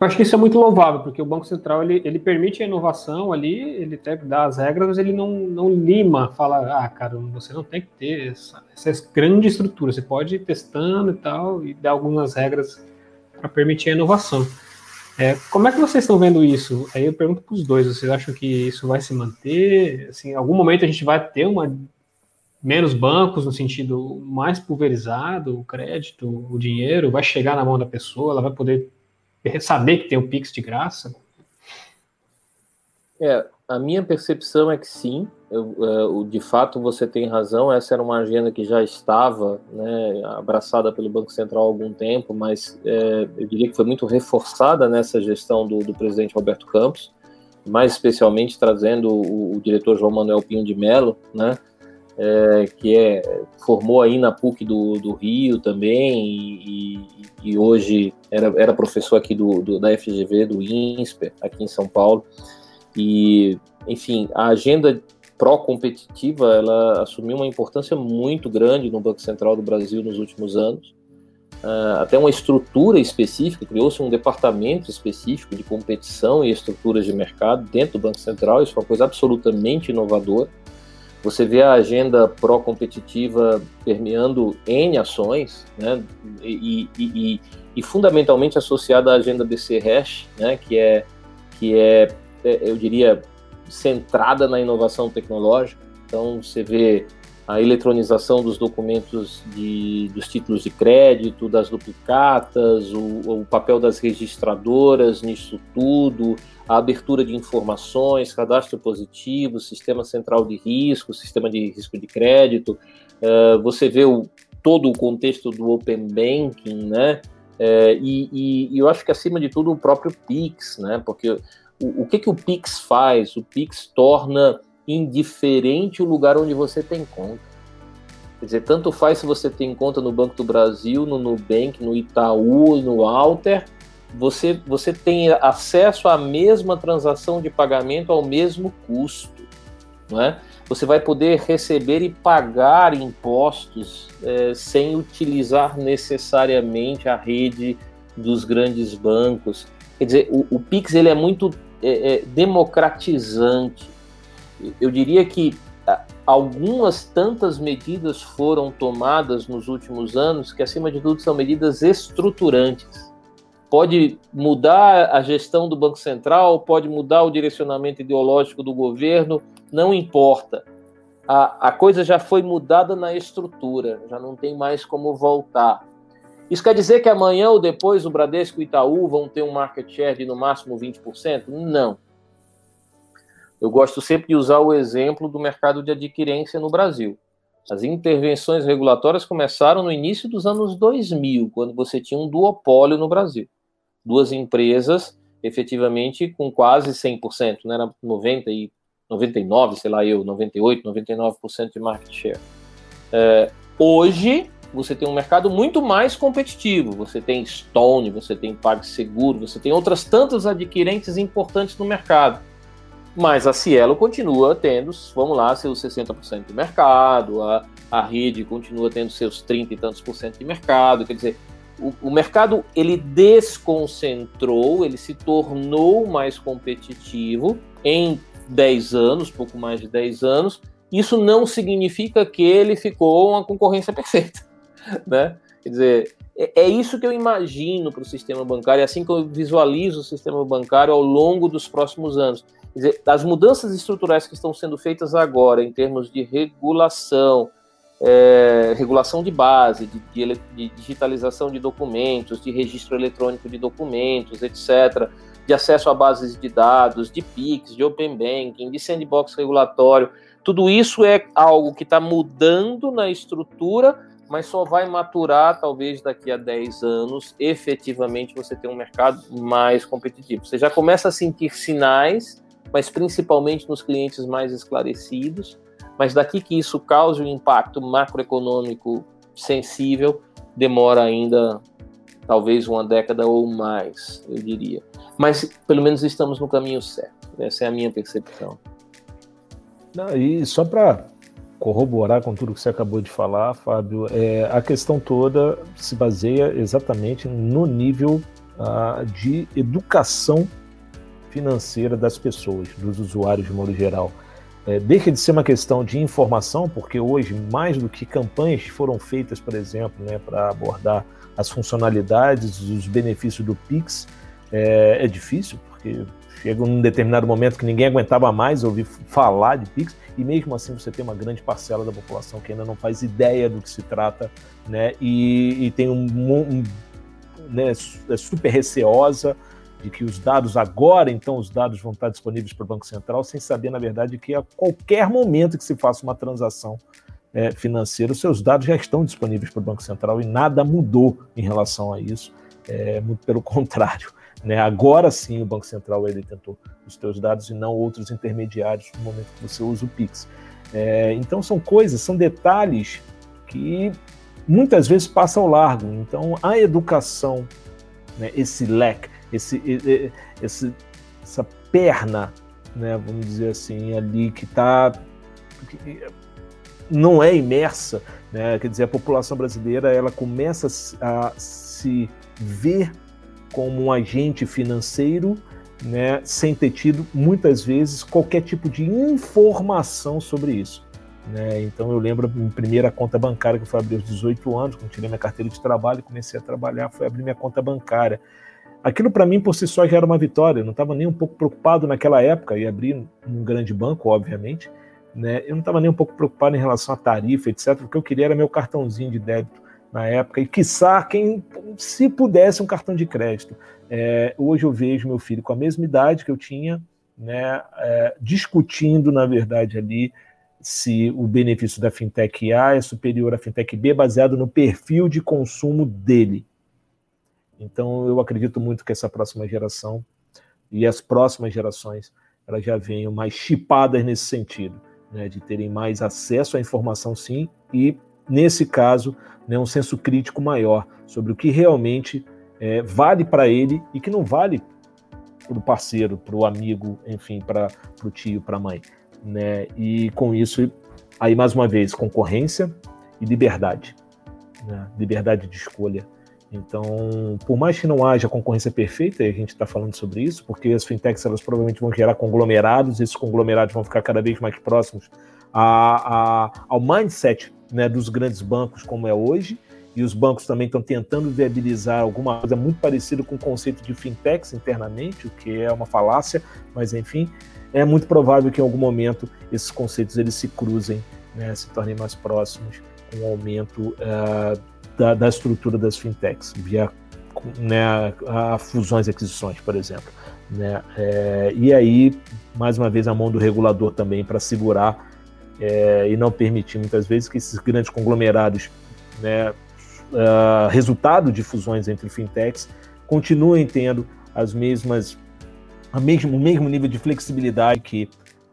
eu acho que isso é muito louvável, porque o Banco Central ele, ele permite a inovação ali, ele até dá as regras, mas ele não, não lima, fala, ah, cara, você não tem que ter essa, essa grande estrutura, você pode ir testando e tal, e dar algumas regras para permitir a inovação. É, como é que vocês estão vendo isso? Aí eu pergunto para os dois, vocês acham que isso vai se manter? Assim, em algum momento a gente vai ter uma menos bancos no sentido mais pulverizado, o crédito, o dinheiro vai chegar na mão da pessoa, ela vai poder saber que tem o Pix de graça? É, a minha percepção é que sim, eu, uh, de fato você tem razão, essa era uma agenda que já estava né, abraçada pelo Banco Central há algum tempo, mas é, eu diria que foi muito reforçada nessa gestão do, do presidente Roberto Campos, mais especialmente trazendo o, o, diretor João Manuel Pinho de Mello, né, é, que é, formou aí na PUC do, do Rio também, e, e, hoje era, era professor aqui do, do, da FGV, do INSPER, aqui em São Paulo. E, enfim, a agenda pró-competitiva, ela assumiu uma importância muito grande no Banco Central do Brasil nos últimos anos. Uh, até uma estrutura específica, criou-se um departamento específico de competição e estruturas de mercado dentro do Banco Central, isso é uma coisa absolutamente inovadora. Você vê a agenda pró-competitiva permeando N ações, né, e, e, e, e, fundamentalmente associada à agenda BC Hash, né, que é, que é, eu diria, centrada na inovação tecnológica. Então, você vê a eletronização dos documentos de, dos títulos de crédito, das duplicatas, o, o papel das registradoras nisso tudo, a abertura de informações, cadastro positivo, sistema central de risco, sistema de risco de crédito. Uh, você vê o, todo o contexto do Open Banking, né? Uh, e, e, e, eu acho que acima de tudo o próprio Pix, né? Porque o, o que, que o Pix faz? O Pix torna indiferente o lugar onde você tem conta. Quer dizer, tanto faz se você tem conta no Banco do Brasil, no Nubank, no Itaú, no Alter, você, você tem acesso à mesma transação de pagamento ao mesmo custo. Não é? Você vai poder receber e pagar impostos é, sem utilizar necessariamente a rede dos grandes bancos. Quer dizer, o, o Pix ele é muito é, é, democratizante. Eu diria que algumas tantas medidas foram tomadas nos últimos anos que, acima de tudo, são medidas estruturantes pode mudar a gestão do Banco Central, pode mudar o direcionamento ideológico do governo, não importa. A, a coisa já foi mudada na estrutura, já não tem mais como voltar. Isso quer dizer que amanhã ou depois o Bradesco e o Itaú vão ter um market share de no máximo 20%? Não. Eu gosto sempre de usar o exemplo do mercado de adquirência no Brasil. As intervenções regulatórias começaram no início dos anos 2000, quando você tinha um duopólio no Brasil duas empresas efetivamente com quase 100%, né? Era 90 e 99, sei lá eu, 98, 99% de market share. É, hoje você tem um mercado muito mais competitivo. Você tem Stone, você tem PagSeguro, você tem outras tantas adquirentes importantes no mercado. Mas a Cielo continua tendo, vamos lá, seus 60% de mercado, a, a rede continua tendo seus 30 e tantos por cento de mercado. Quer dizer, o, o mercado ele desconcentrou, ele se tornou mais competitivo em 10 anos, pouco mais de 10 anos. Isso não significa que ele ficou uma concorrência perfeita, né? Quer dizer, é, é isso que eu imagino para o sistema bancário, é assim que eu visualizo o sistema bancário ao longo dos próximos anos. Quer dizer, as mudanças estruturais que estão sendo feitas agora, em termos de regulação, é, regulação de base, de, de, de, digitalização de documentos, de registro eletrônico de documentos, etc., de acesso a bases de dados, de PIX, de Open Banking, de sandbox regulatório. Tudo isso é algo que está mudando na estrutura, mas só vai maturar talvez daqui a 10 anos, efetivamente você ter um mercado mais competitivo. Você já começa a sentir sinais, mas principalmente nos clientes mais esclarecidos, mas daqui que isso cause um impacto macroeconômico sensível, demora ainda talvez uma década ou mais, eu diria. Mas pelo menos estamos no caminho certo. Essa é a minha percepção. Não, e só para corroborar com tudo que você acabou de falar, Fábio, é, a questão toda se baseia exatamente no nível ah, de educação financeira das pessoas, dos usuários de modo geral. É, deixa de ser uma questão de informação, porque hoje, mais do que campanhas foram feitas, por exemplo, né, para abordar as funcionalidades, os benefícios do Pix, é, é, difícil, porque chega um determinado momento que ninguém aguentava mais ouvir falar de Pix, e mesmo assim você tem uma grande parcela da população que ainda não faz ideia do que se trata, né, e, e tem um, um né, é super receosa, de que os dados agora, então, os dados vão estar disponíveis para o Banco Central, sem saber, na verdade, que a qualquer momento que se faça uma transação é, financeira, os seus dados já estão disponíveis para o Banco Central e nada mudou em relação a isso, é, muito pelo *laughs* contrário. Né? Agora sim o Banco Central ele tentou os seus dados e não outros intermediários no momento que você usa o Pix. É, então são coisas, são detalhes que muitas vezes passam ao largo. Então a educação, né, esse leque, esse, esse, essa perna, né, vamos dizer assim, ali que está não é imersa, né? quer dizer, a população brasileira ela começa a se ver como um agente financeiro né, sem ter tido muitas vezes qualquer tipo de informação sobre isso. Né? Então eu lembro a minha primeira conta bancária que foi abrir aos 18 anos, quando tirei minha carteira de trabalho e comecei a trabalhar, foi abrir minha conta bancária. Aquilo para mim por si só já era uma vitória, eu não estava nem um pouco preocupado naquela época, e abrir num grande banco, obviamente, né? eu não estava nem um pouco preocupado em relação à tarifa, etc. O que eu queria era meu cartãozinho de débito na época, e quiçá quem, se pudesse, um cartão de crédito. É, hoje eu vejo meu filho com a mesma idade que eu tinha, né, é, discutindo, na verdade, ali se o benefício da fintech A é superior à fintech B, baseado no perfil de consumo dele. Então, eu acredito muito que essa próxima geração e as próximas gerações elas já venham mais chipadas nesse sentido, né, de terem mais acesso à informação, sim, e, nesse caso, né, um senso crítico maior sobre o que realmente é, vale para ele e que não vale para o parceiro, para o amigo, enfim, para o tio, para a mãe. Né? E com isso, aí mais uma vez, concorrência e liberdade. Né? Liberdade de escolha. Então, por mais que não haja concorrência perfeita, e a gente está falando sobre isso, porque as fintechs elas provavelmente vão gerar conglomerados, esses conglomerados vão ficar cada vez mais próximos a, a, ao mindset né, dos grandes bancos como é hoje, e os bancos também estão tentando viabilizar alguma coisa muito parecida com o conceito de fintechs internamente, o que é uma falácia, mas enfim, é muito provável que em algum momento esses conceitos eles se cruzem, né, se tornem mais próximos com o aumento uh, da, da, estrutura das fintechs, via né, a fusões e aquisições, por exemplo. Né? É, e aí, mais uma vez, a mão do regulador também para segurar é, e não permitir muitas vezes que esses grandes conglomerados, né, uh, resultado de fusões entre fintechs, continuem tendo as mesmas, a mesmo, o mesmo nível de flexibilidade que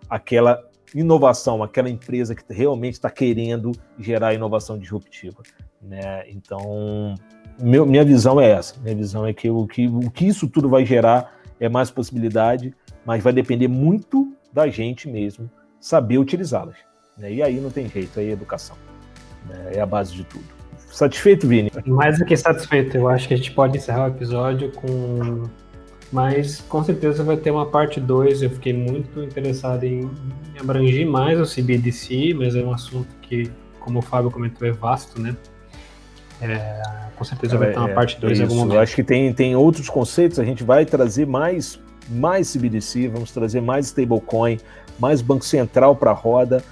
aquela inovação, aquela empresa que realmente está querendo gerar inovação disruptiva. Né? Então, meu, minha visão é essa. Minha visão é que o, que o que isso tudo vai gerar é mais possibilidade, mas vai depender muito da gente mesmo saber utilizá-las. Né? E aí não tem jeito, aí é educação. Né? É a base de tudo. Satisfeito, Vini? Mais do que satisfeito. Eu acho que a gente pode encerrar o episódio com. Mas com certeza vai ter uma parte 2. Eu fiquei muito interessado em abranger mais o CBDC, mas é um assunto que, como o Fábio comentou, é vasto, né? É, com certeza é, vai ter uma é, parte 2 é, em algum momento. Eu acho que tem, tem outros conceitos, a gente vai trazer mais, mais CBDC, vamos trazer mais stablecoin, mais Banco Central para a roda,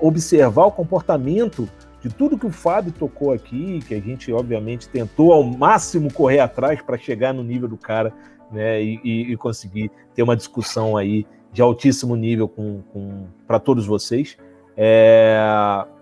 observar o comportamento de tudo que o Fábio tocou aqui, que a gente obviamente tentou ao máximo correr atrás para chegar no nível do cara, né, e, e, e, conseguir ter uma discussão aí de altíssimo nível com, com para todos vocês. É,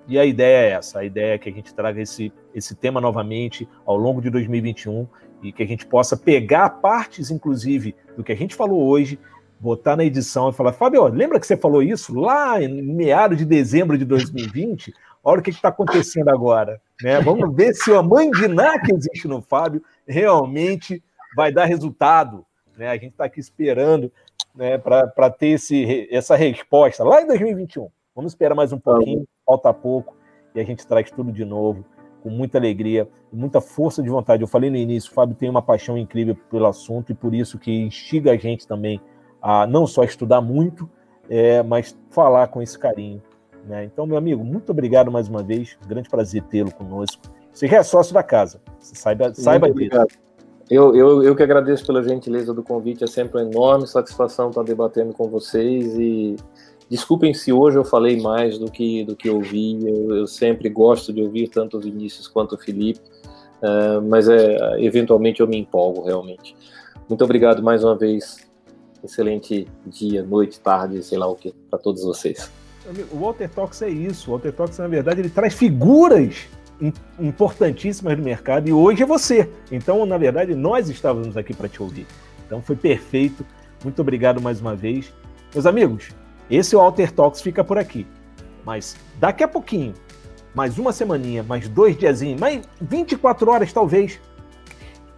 e a ideia é essa, a ideia é que a gente traga esse, esse tema novamente ao longo de 2021 e que a gente possa pegar partes, inclusive, do que a gente falou hoje, botar na edição e falar, Fábio, lembra que você falou isso lá em meados de dezembro de 2020? Olha o que está acontecendo agora. Né? Vamos ver se a mãe de Ná que existe no Fábio realmente vai dar resultado. Né? A gente está aqui esperando né, para ter esse, essa resposta lá em 2021. Vamos esperar mais um pouquinho, falta pouco, e a gente traz tudo de novo, com muita alegria, muita força de vontade. Eu falei no início, o Fábio tem uma paixão incrível pelo assunto e por isso que instiga a gente também a não só estudar muito, é, mas falar com esse carinho né? Então, meu amigo, muito obrigado mais uma vez. Grande prazer tê-lo conosco. Você já é sócio da casa. Saiba, saiba disso. Eu, eu, eu que agradeço pela gentileza do convite. É sempre uma enorme satisfação estar debatendo com vocês. E desculpem se hoje eu falei mais do que, do que ouvi. Eu, eu sempre gosto de ouvir tanto o Vinícius quanto o Felipe. Uh, mas é, eventualmente eu me empolgo realmente. Muito obrigado mais uma vez. Excelente dia, noite, tarde, sei lá o que, para todos vocês. O Walter Talks é isso. O Walter Talks, na verdade, ele traz figuras importantíssimas do mercado e hoje é você. Então, na verdade, nós estávamos aqui para te ouvir. Então, foi perfeito. Muito obrigado mais uma vez. Meus amigos, esse Walter Talks fica por aqui. Mas daqui a pouquinho, mais uma semaninha, mais dois diazinhos, mais 24 horas talvez,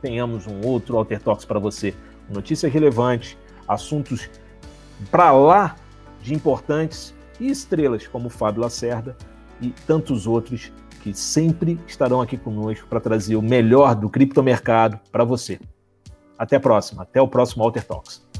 tenhamos um outro Alter Talks para você. Notícias relevantes, assuntos para lá de importantes e estrelas como Fábio Lacerda e tantos outros que sempre estarão aqui conosco para trazer o melhor do criptomercado para você. Até a próxima, até o próximo Alter Talks.